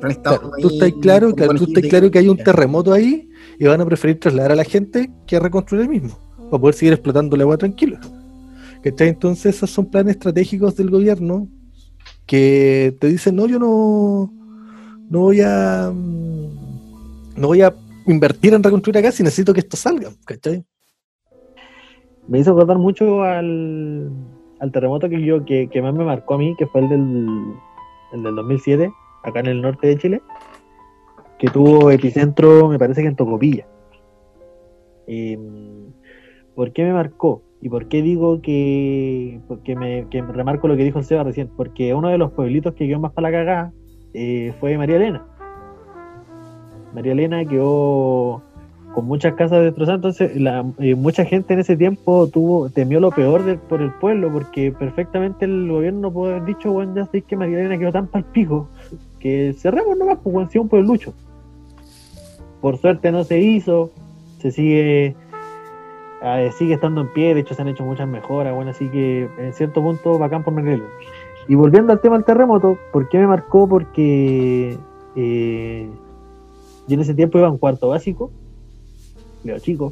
tú estás claro, tú estás claro que hay un terremoto ahí y van a preferir trasladar a la gente que a reconstruir el mismo, para poder seguir explotando el agua tranquilo. ¿Cachai? Entonces esos son planes estratégicos del gobierno que te dicen, no, yo no, no voy a mm, no voy a invertir en reconstruir acá si necesito que esto salga, ¿cachai?
Me hizo acordar mucho al, al terremoto que yo que, que más me marcó a mí, que fue el del, el del 2007, acá en el norte de Chile, que tuvo epicentro, me parece que en Tocopilla. Eh, ¿Por qué me marcó? ¿Y por qué digo que, porque me, que remarco lo que dijo el Seba recién? Porque uno de los pueblitos que quedó más para la cagada eh, fue María Elena. María Elena quedó con muchas casas destrozadas, entonces la, eh, mucha gente en ese tiempo tuvo temió lo peor de- por el pueblo, porque perfectamente el gobierno puede haber dicho, bueno, ya sé que María Elena quedó tan palpijo, que cerremos nomás, pues bueno, si un pueblucho. Por suerte no se hizo, se sigue eh, sigue estando en pie, de hecho se han hecho muchas mejoras, bueno, así que en cierto punto bacán por Elena. Y volviendo al tema del terremoto, ¿por qué me marcó? Porque eh, yo en ese tiempo iba en cuarto básico, Leo chico,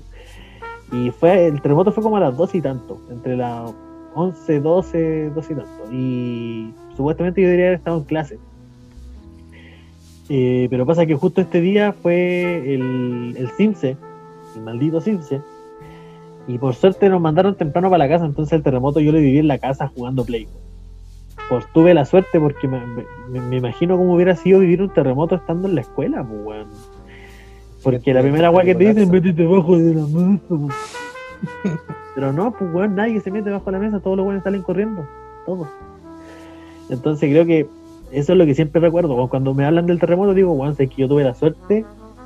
y fue el terremoto fue como a las 12 y tanto, entre las 11, 12, 12 y tanto. Y supuestamente yo debería haber estado en clase. Eh, pero pasa que justo este día fue el, el CIMSE, el maldito CIMSE, y por suerte nos mandaron temprano para la casa, entonces el terremoto yo lo viví en la casa jugando Play. Pues tuve la suerte porque me, me- me imagino cómo hubiera sido vivir un terremoto estando en la escuela, pues, weón. Porque la primera weá que te dicen, métete debajo de la mesa. Pero no, pues weón, nadie se mete debajo de la mesa, todos los weones salen corriendo, todos. Entonces creo que eso es lo que siempre recuerdo. Cuando me hablan del terremoto, digo, weón, sé que yo tuve la suerte,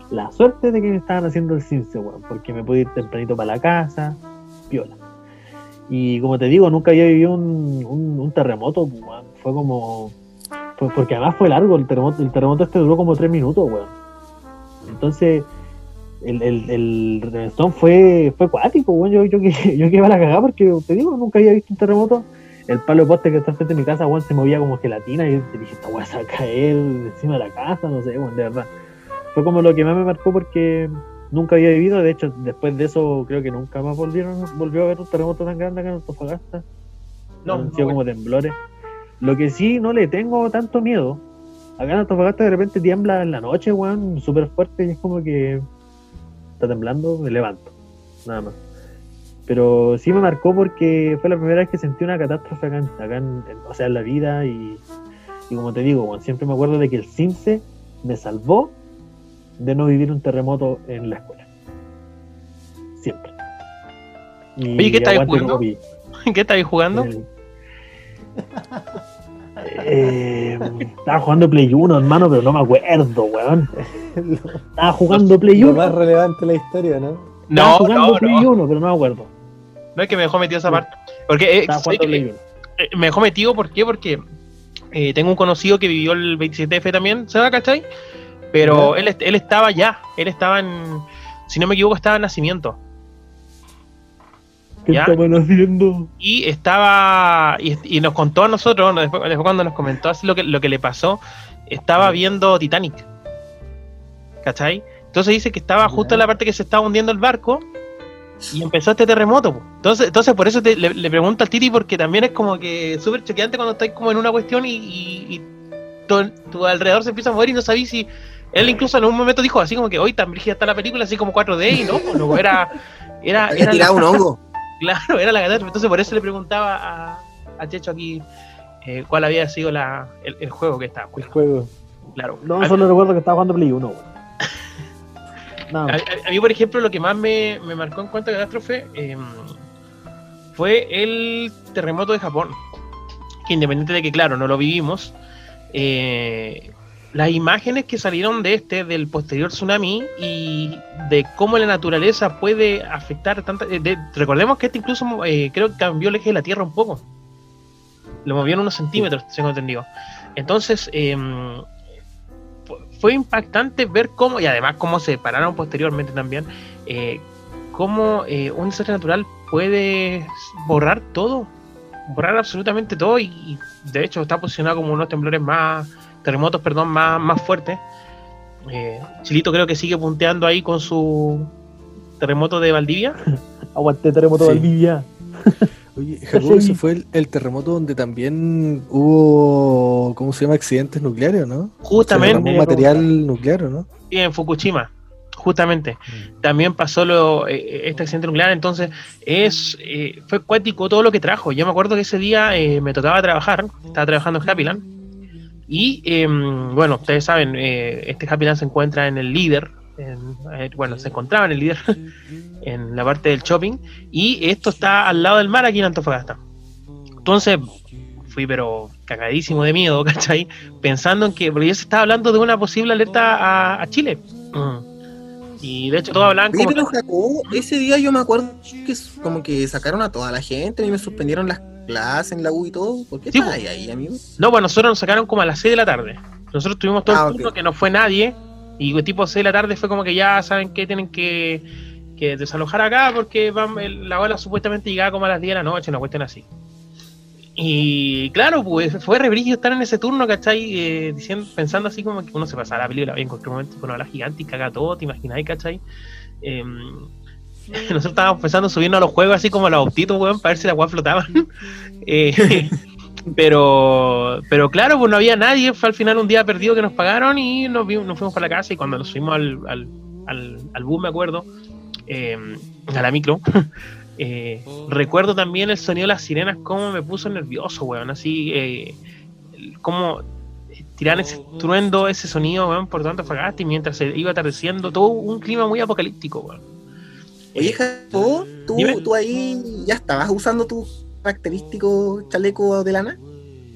la suerte de que me estaban haciendo el cince, weón, porque me pude ir tempranito para la casa, piola. Y como te digo, nunca había vivido un, terremoto, weón. Fue como. Porque además fue largo, el terremoto, el terremoto este duró como tres minutos, weón. Entonces, el, el, el fue, fue cuático, weón. Yo, yo, yo que iba a la cagada porque te digo, nunca había visto un terremoto. El palo de poste que está frente de mi casa, weón, se movía como gelatina y dije, esta weá se va a caer encima de la casa, no sé, weón, de verdad. Fue como lo que más me marcó porque nunca había vivido, de hecho, después de eso creo que nunca más volvieron, volvió a haber un terremoto tan grande acá en Antofagasta.
No,
han
no,
sido como temblores. Lo que sí no le tengo tanto miedo. Acá en Antofagasta de repente tiembla en la noche, weón, súper fuerte y es como que está temblando, me levanto. Nada más. Pero sí me marcó porque fue la primera vez que sentí una catástrofe acá, en, acá en- en- o sea, en la vida y, y como te digo, siempre me acuerdo de que el CIMSE me salvó de no vivir un terremoto en la escuela. Siempre. Y
Oye, ¿qué estáis jugando? ¿Qué estáis jugando?
El- Eh, estaba jugando Play 1, hermano, pero no me acuerdo, weón.
lo,
Estaba jugando Play
lo
1.
más relevante de la historia, ¿no?
Estaba
No,
jugando
no,
Play
no.
1, pero no me acuerdo.
No es que me dejó metido esa parte. Porque eh,
1.
eh, me dejó metido, ¿por qué? Porque eh, tengo un conocido que vivió el 27F también, ¿se va, cachai? Pero él, él estaba ya, él estaba en, si no me equivoco, estaba en nacimiento.
¿Qué
Ya.
estaban haciendo?
Y estaba, y, y nos contó a nosotros, ¿no? después, después cuando nos comentó así lo que, lo que le pasó, estaba viendo Titanic. ¿Cachai? Entonces dice que estaba justo en la parte que se estaba hundiendo el barco y empezó este terremoto. po. Entonces, entonces por eso te- le, le pregunto al Titi, porque también es como que súper choqueante cuando estás como en una cuestión y, y- y tu, tu alrededor se empieza a mover y no sabís si. Él incluso en un momento dijo así como que hoy tan brígida está la película, así como 4D y no, pues, no, era. Era,
Había
era
tirado
la-
un hongo.
Claro, era la catástrofe. Entonces por eso le preguntaba a, a Checho aquí eh, cuál había sido la, el, el juego que estaba
El juego.
Claro.
No, solo recuerdo que estaba jugando Play 1, Nada
a- a- mí, por ejemplo, lo que más me, me marcó en cuanto a catástrofe eh, fue el terremoto de Japón. Que independiente de que, claro, no lo vivimos, eh, las imágenes que salieron de este, del posterior tsunami y de cómo la naturaleza puede afectar tanta... eh, de- recordemos que este incluso eh, creo que cambió el eje de la Tierra un poco. Lo movieron unos centímetros, tengo entendido. Entonces, eh, fu- fue impactante ver cómo, y además cómo se pararon posteriormente también, eh, cómo eh, un desastre natural puede borrar todo, borrar absolutamente todo, y, y de hecho está posicionado como uno de los temblores más, terremotos, perdón, más, más fuertes. Eh, Chilito creo que sigue punteando ahí con su terremoto de Valdivia.
Aguanté terremoto
Sí.
Valdivia.
Oye, Jacobo, ese fue el, el terremoto donde también hubo, ¿cómo se llama? Accidentes nucleares, ¿no?
Justamente
material nuclear, ¿no?
sí, en Fukushima. Justamente. También pasó lo, eh, este accidente nuclear, entonces es eh, fue cuático todo lo que trajo. Yo me acuerdo que ese día eh, me tocaba trabajar, estaba trabajando en Happyland. Y em, bueno, ustedes saben, eh, este Happyland se encuentra en el líder, en- eh, bueno, se encontraba en el líder, en la parte del shopping, y esto está al lado del mar aquí en Antofagasta. Entonces fui pero cagadísimo de miedo, ¿cachai? Pensando en que, porque ya se estaba hablando de una posible alerta a, a Chile. Mm. Y de hecho todos hablaban como...
pero Jacobo, ese día yo me acuerdo que como que sacaron a toda la gente, a mí me suspendieron las clases en la U y todo. ¿Por qué
Sí,
estás ahí, ahí, amigo?
No, bueno, nosotros nos sacaron como a las 6 de la tarde. Nosotros tuvimos todo
Ah,
el turno
ok.
que no fue nadie. Y tipo 6 de la tarde fue como que ya saben que tienen que, que desalojar acá porque van, el- la ola supuestamente llegaba como a las 10 de la noche, una cuestión así. Y claro, pues fue re brígido estar en ese turno, ¿cachai? Eh, diciendo, pensando así como que uno se pasaba la película en cualquier momento con una ola gigante y caga todo, ¿te imagináis, cachai? Eh, nosotros estábamos pensando en subirnos a los juegos así como a los autitos, weón, para ver si las weas flotaban. Eh, pero, pero claro, pues no había nadie. Fue al final un día perdido que nos pagaron y nos, vi- nos fuimos para la casa. Y cuando nos subimos al, al, al, al bus, me acuerdo, eh, a la micro, eh, recuerdo también el sonido de las sirenas, cómo me puso nervioso, weón. Así, eh, cómo tiran ese estruendo, ese sonido, weón, por tanto fagaste. Y mientras se iba atardeciendo, todo un clima muy apocalíptico, weón.
Oye, Jacobo, ¿tú,
Dime.
tú ahí ya estabas usando tu característico chaleco de lana?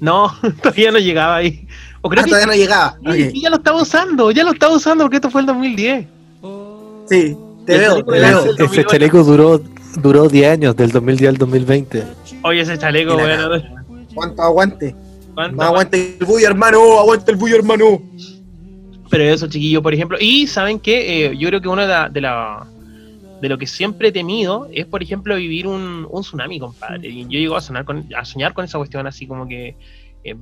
No, todavía no llegaba ahí. O creo
Ah,
que
todavía no llegaba.
sí,
Ok.
sí, ya lo estaba usando, ya lo estaba usando porque esto fue el 2010.
Sí, te veo, te veo.
Ese
2008.
chaleco duró, duró 10 años, del 2010 al 2020.
Oye, ese chaleco, bueno.
¿Cuánto aguante?
¿cuánto
No aguante el bullo, hermano, aguante el bullo, hermano.
Pero eso, chiquillo, por ejemplo. Y saben que yo creo que uno de, la, de, la- de lo que siempre he temido es, por ejemplo, vivir un, un tsunami, compadre. Y yo llego a soñar con, a soñar con esa cuestión así como que eh,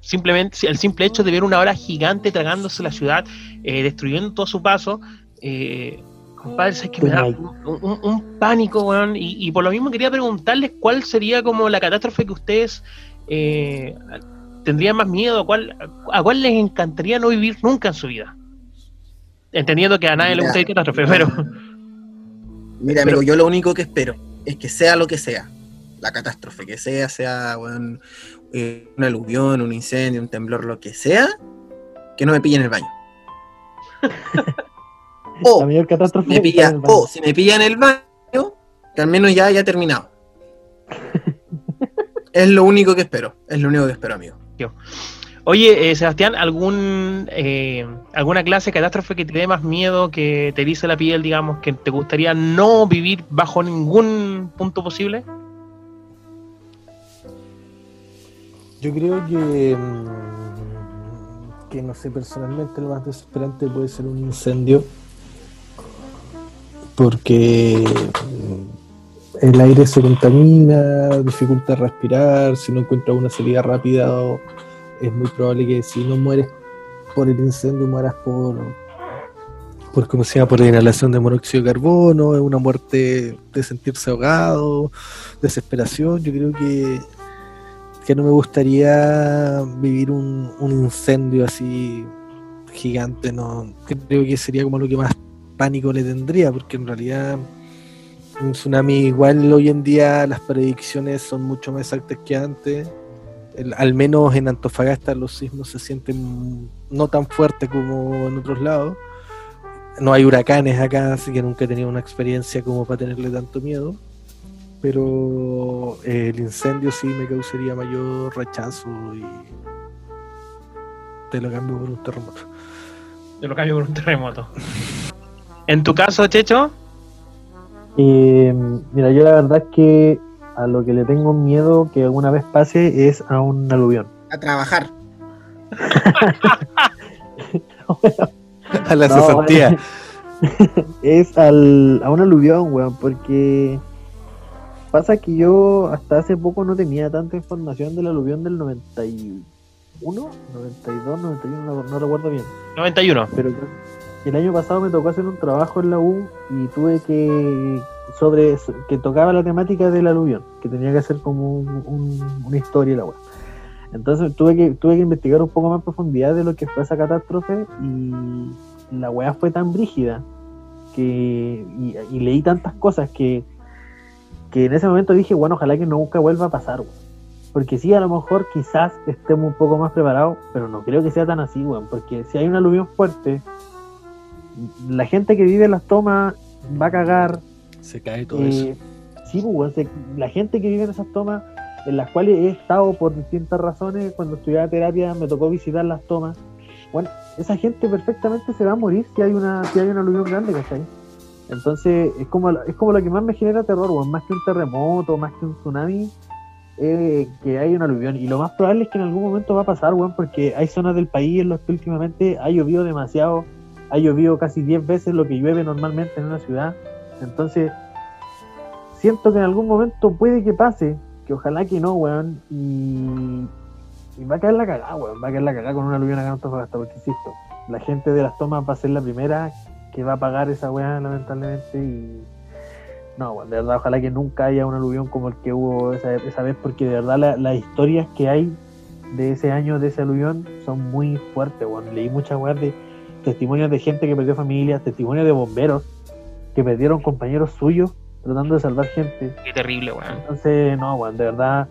simplemente el simple hecho de ver una ola gigante tragándose la ciudad, eh, destruyendo todo su paso. Eh, compadre, es que me da un, un- un pánico, weón. Y, y por lo mismo quería preguntarles cuál sería como la catástrofe que ustedes eh, tendrían más miedo, a cuál, a cuál les encantaría no vivir nunca en su vida. Entendiendo que a nadie le gusta el catástrofe, pero
Mira,
Pero-
amigo, yo lo único que espero es que sea lo que sea, la catástrofe que sea, sea weón, eh, un aluvión, un incendio, un temblor, lo que sea, que no me pille en el baño.
La
o,
mayor catástrofe
me
está
pilla,
en el baño.
o si me pilla en el baño, que al menos ya haya terminado. es lo único que espero, es lo único que espero, amigo.
Oye, eh, Sebastián, ¿algún, eh, ¿alguna clase de catástrofe que te dé más miedo, que te erice la piel, digamos, que te gustaría no vivir bajo ningún punto posible?
Yo creo que, mm, que no sé, personalmente lo más desesperante puede ser un incendio. Porque mm, el aire se contamina, dificulta respirar, si no encuentras una salida rápida, es muy probable que si no mueres por el incendio, mueras por, por ¿cómo se llama? por la inhalación de monóxido de carbono, es una muerte de sentirse ahogado, desesperación. Yo creo que que no me gustaría vivir un, un incendio así gigante, no creo que sería como lo que más pánico le tendría, porque en realidad un tsunami igual hoy en día las predicciones son mucho más exactas que antes. El- al menos en Antofagasta los sismos se sienten no tan fuertes como en otros lados. No hay huracanes acá, así que nunca he tenido una experiencia como para tenerle tanto miedo pero eh, el incendio sí me causaría mayor rechazo y te lo cambio por un terremoto.
Yo lo cambio por un terremoto. En tu caso, Checho,
Eh, mira, yo la verdad es que a lo que le tengo miedo que alguna vez pase es a un aluvión.
A trabajar.
A la
No,
cesantía.
es al, a un aluvión, weón, porque pasa que yo hasta hace poco no tenía tanta información del aluvión del 91, 92, 91, no, no recuerdo bien.
91.
Pero el año pasado me tocó hacer un trabajo en la U y tuve que sobre que tocaba la temática del aluvión, que tenía que ser como un- un- una historia la weá. Entonces tuve que, tuve que investigar un poco más en profundidad de lo que fue esa catástrofe y la weá fue tan brígida que y, y leí tantas cosas que, que en ese momento dije, bueno, ojalá que nunca vuelva a pasar, weón. Porque sí, a lo mejor quizás estemos un poco más preparados, pero no creo que sea tan así, weón. Porque si hay un aluvión fuerte, la gente que vive en las tomas va a cagar,
Se cae todo eso.
eh, sí, pues, la gente que vive en esas tomas, en las cuales he estado por distintas razones, cuando estudiaba terapia me tocó visitar las tomas. Bueno, esa gente perfectamente se va a morir si hay una, si hay un aluvión grande, ¿cachai? Entonces, es como, es como lo que más me genera terror, weón, más que un terremoto, más que un tsunami, eh, que hay un aluvión. Y lo más probable es que en algún momento va a pasar, weón, porque hay zonas del país en las que últimamente ha llovido demasiado, ha llovido casi 10 veces lo que llueve normalmente en una ciudad. Entonces, siento que en algún momento puede que pase, que ojalá que no, weón, y, va a caer la cagada, weón, va a caer la cagada con una aluvión acá en Antofagasta, porque insisto, la gente de las tomas va a ser la primera que va a pagar esa weá, lamentablemente, y no, weón, de verdad, ojalá que nunca haya un aluvión como el que hubo esa, esa vez, porque de verdad la- las historias que hay de ese año, de ese aluvión, son muy fuertes, weón. Leí muchas weas de testimonios de gente que perdió familia, testimonios de bomberos que perdieron compañeros suyos tratando de salvar gente.
Qué terrible, weón.
Entonces, no, weón, de verdad,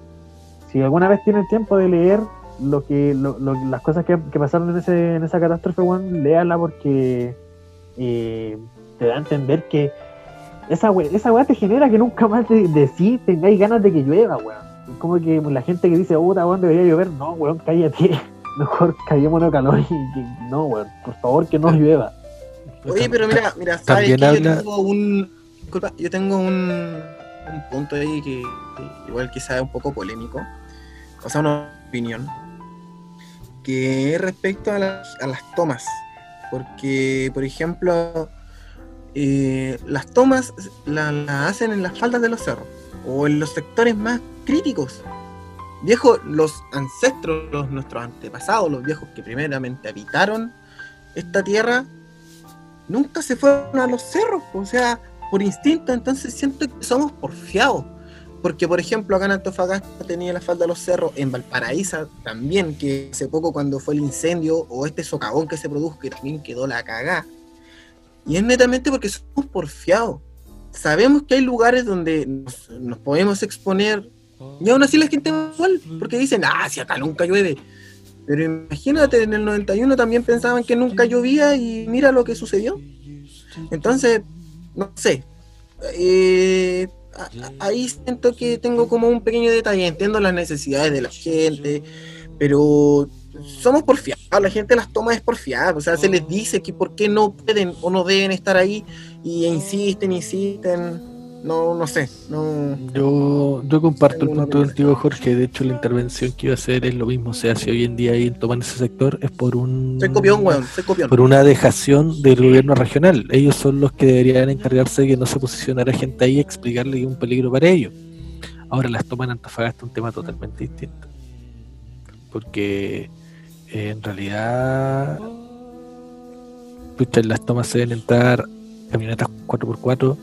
si alguna vez tienen tiempo de leer lo que lo- lo- las cosas que, que pasaron en, ese, en esa catástrofe, weón, léala porque eh, te da a entender que esa weá, esa weá te genera que nunca más de, de sí tengáis ganas de que llueva, weón. Es como que la gente que dice, puta, weón, debería llover, no, weón, cállate. Mejor callémonos calor y que no, weón, por favor que no llueva.
Oye, pero mira, mira, sabes
También
que
habla-
yo tengo un. Disculpa, yo tengo un, un punto ahí que, que igual quizá es un poco polémico. O sea, una opinión. Que es respecto a, las- a las tomas. Porque, por ejemplo, eh, las tomas las la hacen en las faldas de los cerros. O en los sectores más críticos. Viejo, los ancestros, nuestros antepasados, los viejos que primeramente habitaron esta tierra, nunca se fueron a los cerros, o sea, por instinto, entonces siento que somos porfiados. Porque, por ejemplo, acá en Antofagasta tenía la falda de los cerros, en Valparaíso también, que hace poco cuando fue el incendio o este socavón que se produjo, que también quedó la cagá. Y es netamente porque somos porfiados. Sabemos que hay lugares donde nos podemos exponer, y aún así la gente va igual, porque dicen, ah, si acá nunca llueve. Pero imagínate, en el 91 también pensaban que nunca llovía y mira lo que sucedió. Entonces, no sé. Eh, ahí siento que tengo como un pequeño detalle. Entiendo las necesidades de la gente, pero somos porfiados. La gente las toma es porfiada. O sea, se les dice que por qué no pueden o no deben estar ahí y insisten, insisten. No, no sé. No.
Yo, yo comparto el punto contigo, Jorge. De hecho, la intervención que iba a hacer es lo mismo. O sea, si hoy en día hay toman ese sector, es por un
weón.
Por una dejación del gobierno regional. Ellos son los que deberían encargarse de que no se posicionara gente ahí y explicarle que es un peligro para ellos. Ahora las toman en Antofagasta un tema totalmente distinto. Porque eh, en realidad pucha, las tomas se deben entrar camionetas 4x4,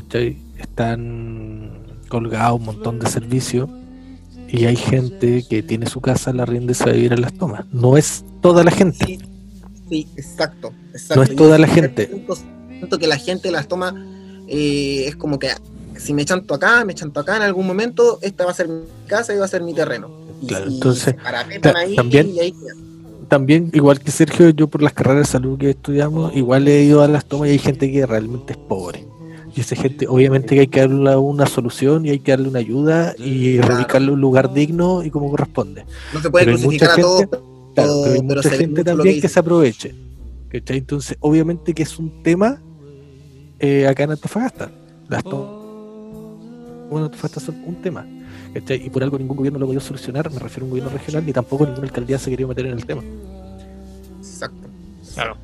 ¿cachai? Están colgados un montón de servicios y hay gente que tiene su casa, la rienda y se va a vivir en las tomas. No es toda la gente.
Sí, sí, exacto, exacto.
No es toda la gente.
Siento, que la gente las toma, eh, es como que si me chanto acá, me chanto acá en algún momento, esta va a ser mi casa y va a ser mi terreno.
Claro,
y
entonces, ta-
ahí
también-
y ahí quedan.
También, igual que Sergio, yo por las carreras de salud que estudiamos, igual he ido a las tomas y hay gente que realmente es pobre. Y esa gente, obviamente que hay que darle una solución y hay que darle una ayuda y
Claro.
reubicarle un lugar digno y como corresponde.
no se puede
pero
crucificar a
mucha gente- Claro, pero hay
pero
mucha gente también
que
se aproveche. ¿cachai? Entonces, obviamente que es un tema eh, acá en Antofagasta. Las en Antofagasta son un tema. ¿cachai? Y por algo ningún gobierno lo podía solucionar, me refiero a un gobierno regional, ni tampoco ninguna alcaldía se quería meter en el tema.
Exacto.
Claro.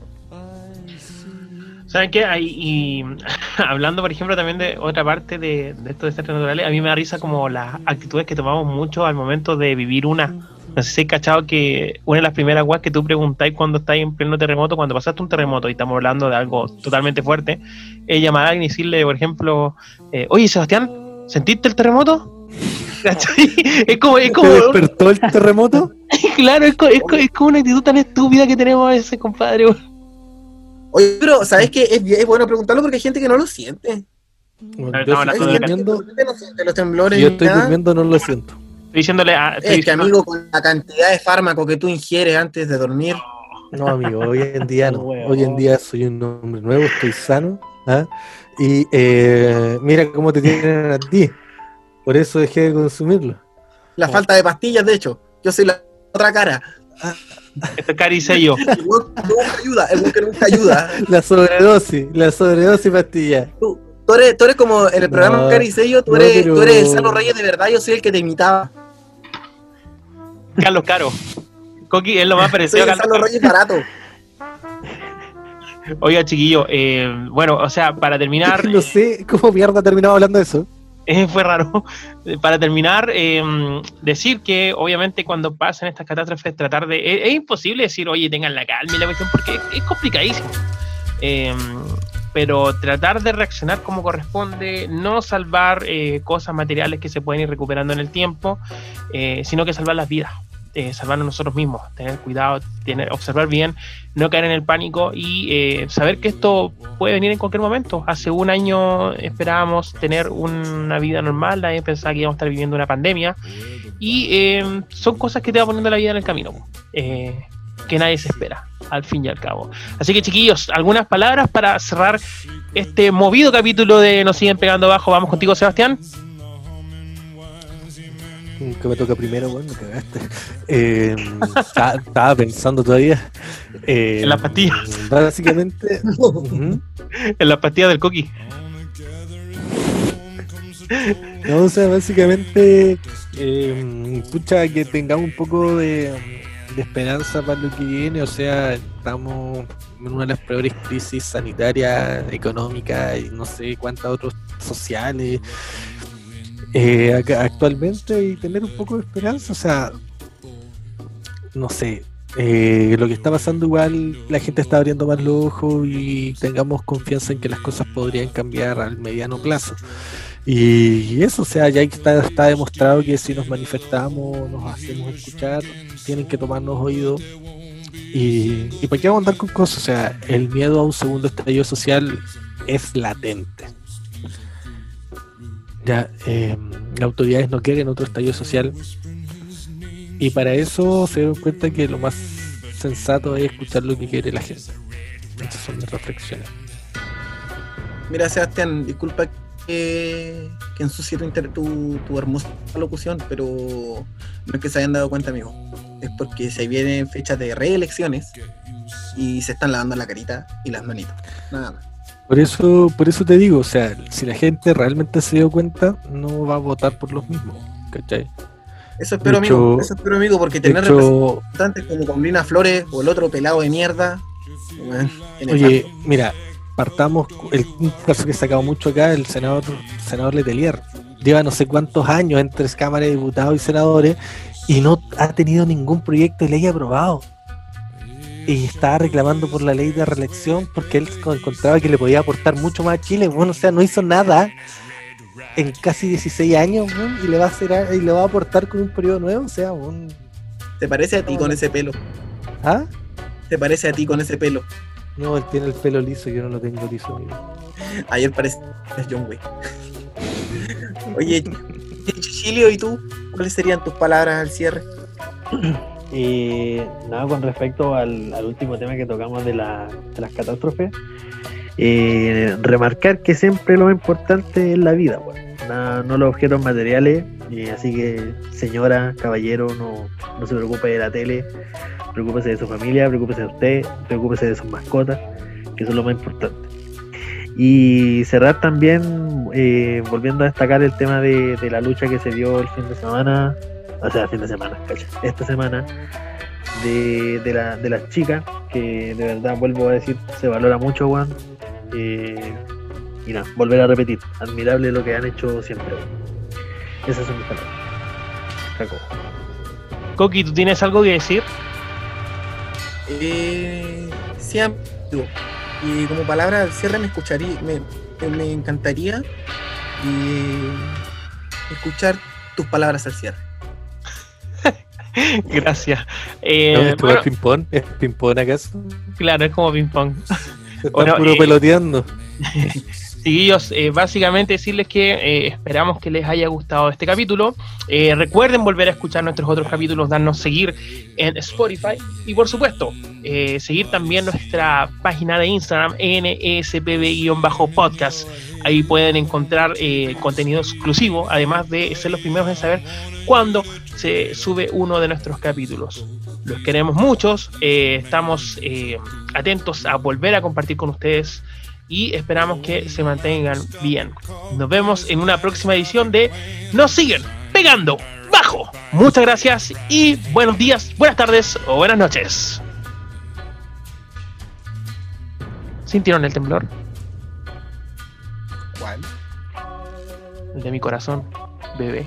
¿Saben qué? Y hablando, por ejemplo, también de otra parte de, de estos desastres naturales, a mí me da risa como las actitudes que tomamos mucho al momento de vivir una. No sé si hay cachado que una de las primeras weas que tú preguntáis cuando estáis en pleno terremoto, cuando pasaste un terremoto y estamos hablando de algo totalmente fuerte, es llamar a alguien y decirle, por ejemplo, eh, oye Sebastián, ¿sentiste el terremoto? Es como, es como,
¿Te despertó el terremoto?
claro, es, es es como una actitud tan estúpida que tenemos a veces, compadre.
Oye, pero ¿sabes qué? Es, bien- es bueno preguntarlo porque hay gente que no lo siente.
Bueno, yo estoy durmiendo,
no siente los temblores
si yo
ni
estoy
nada.
durmiendo no lo siento.
Estoy diciéndole a. estoy
Es que amigo, con la cantidad de fármaco que tú ingieres antes de dormir,
No, amigo, hoy en día no. Hoy en día soy un hombre nuevo, estoy sano. ¿ah? Y eh, mira cómo te tienen a ti. Por eso dejé de consumirlo.
la falta de pastillas, de hecho. Yo soy la otra cara.
Esto es caricello.
El nunca ayuda, el que nunca ayuda.
La sobredosis, la sobredosis pastilla.
Tú, tú eres, tú eres como en el programa
No,
Caricello, tú,
no,
eres,
pero-
tú eres el Salo Reyes de verdad, yo soy el que te imitaba.
Carlos Caro. Coqui es lo más
Soy
parecido a
el
Carlos
Salo. Reyes barato.
Oiga, chiquillo, eh, bueno, o sea, para terminar,
No sé cómo mierda ha terminado hablando de eso.
fue raro. Para terminar, eh, decir que obviamente cuando pasan estas catástrofes, tratar de. Es, es imposible decir, oye, tengan la calma y la cuestión, porque es, complicadísimo. Eh, pero tratar de reaccionar como corresponde, no salvar eh, cosas materiales que se pueden ir recuperando en el tiempo, eh, sino que salvar las vidas. Eh, salvarnos nosotros mismos, tener cuidado, tener, observar bien, no caer en el pánico y eh, saber que esto puede venir en cualquier momento. Hace un año esperábamos tener una vida normal, nadie pensaba que íbamos a estar viviendo una pandemia y eh, son cosas que te va poniendo la vida en el camino, eh, que nadie se espera, al fin y al cabo. Así que chiquillos, algunas palabras para cerrar este movido capítulo de Nos siguen pegando abajo. Vamos contigo, Sebastián.
Que me toca primero, bueno, me cagaste. Eh, estaba, pensando todavía. Eh,
En las pastillas.
Básicamente. ujú.
En la pastilla del coqui.
No, o sea, básicamente, eh, pucha, que tengamos un poco de, de esperanza para lo que viene. O sea, estamos en una de las peores crisis sanitarias, económicas y no sé cuántas otras sociales eh, actualmente y tener un poco de esperanza. O sea, no sé. eh, lo que está pasando igual la gente está abriendo más los ojos y tengamos confianza en que las cosas podrían cambiar al mediano plazo y eso, o sea, ya está, está demostrado que si nos manifestamos, nos hacemos escuchar, tienen que tomarnos oído. Y, y para qué vamos andar con cosas, o sea, el miedo a un segundo estallido social es latente. Ya, eh, las autoridades no quieren otro estallido social. Y para eso se dieron cuenta que lo más sensato es escuchar lo que quiere la gente. Esas son mis reflexiones.
Mira, Sebastián, disculpa que, que ensucie tu, tu, tu hermosa locución, pero no es que se hayan dado cuenta, amigo. Es porque se vienen fechas de reelecciones y se están lavando la carita y las manitas. Nada más.
Por eso, por eso te digo, o sea, si la gente realmente se dio cuenta, no va a votar por los mismos, ¿cachai?
Eso espero,
hecho-
amigo. Eso espero, amigo, porque tener
hecho,
representantes como con Lina Flores o el otro pelado de mierda. bueno,
oye, mira, partamos, el un caso que he sacado mucho acá, el senador, senador Letelier, lleva no sé cuántos años entre cámaras de diputados y senadores y no ha tenido ningún proyecto de ley aprobado. Y estaba reclamando por la ley de reelección porque él co- encontraba que le podía aportar mucho más a Chile. Bueno, o sea, no hizo nada en casi 16 años weón, y le va a hacer a- y le va a aportar con un periodo nuevo. O sea, weón,
¿Te parece a ti con ese pelo?
¿ah?
¿Te parece a ti con ese pelo?
No, él tiene el pelo liso, yo no lo tengo liso. amigo.
Ayer parece John Wick. Oye, Chichilio, ¿y tú? ¿Cuáles serían tus palabras al cierre?
Eh, nada, con respecto al, último tema que tocamos de, la- las catástrofes, eh, remarcar que siempre lo importante es la vida, weón. Nada, no los objetos materiales. eh, así que, señora, caballero, no, no se preocupe de la tele, preocúpese de su familia, preocúpese de usted, preocúpese de sus mascotas, que eso es lo más importante. Y cerrar también, eh, volviendo a destacar el tema de, de la lucha que se dio el fin de semana, o sea, fin de semana, esta semana, de, de, la, de las chicas, que de verdad, vuelvo a decir, se valora mucho, weón. Eh, y nada, volver a repetir, admirable lo que han hecho siempre. Esas son mis palabras. Jacobo.
Coqui, ¿tú tienes algo que decir?
Eh, sí, amigo. Y como palabra al cierre me escucharía, me, me encantaría eh, escuchar tus palabras al cierre.
Gracias.
¿No?
Eh,
¿Esto
bueno,
es ping-pong? ¿Es ping-pong acaso?
claro, es como ping-pong.
Están
Bueno,
puro
eh,
peloteando.
Chiquillos, eh, básicamente decirles que eh, esperamos que les haya gustado este capítulo. Eh, recuerden volver a escuchar nuestros otros capítulos, darnos seguir en Spotify y por supuesto, seguir también nuestra página de Instagram, NSPB-podcast. Ahí pueden encontrar contenido exclusivo, además de ser los primeros en saber cuándo se sube uno de nuestros capítulos. Los queremos muchos, estamos atentos a volver a compartir con ustedes y esperamos que se mantengan bien. Nos vemos en una próxima edición de Nos siguen pegando bajo. Muchas gracias y buenos días, buenas tardes o buenas noches. ¿Sintieron el temblor?
¿Cuál?
El de mi corazón, bebé.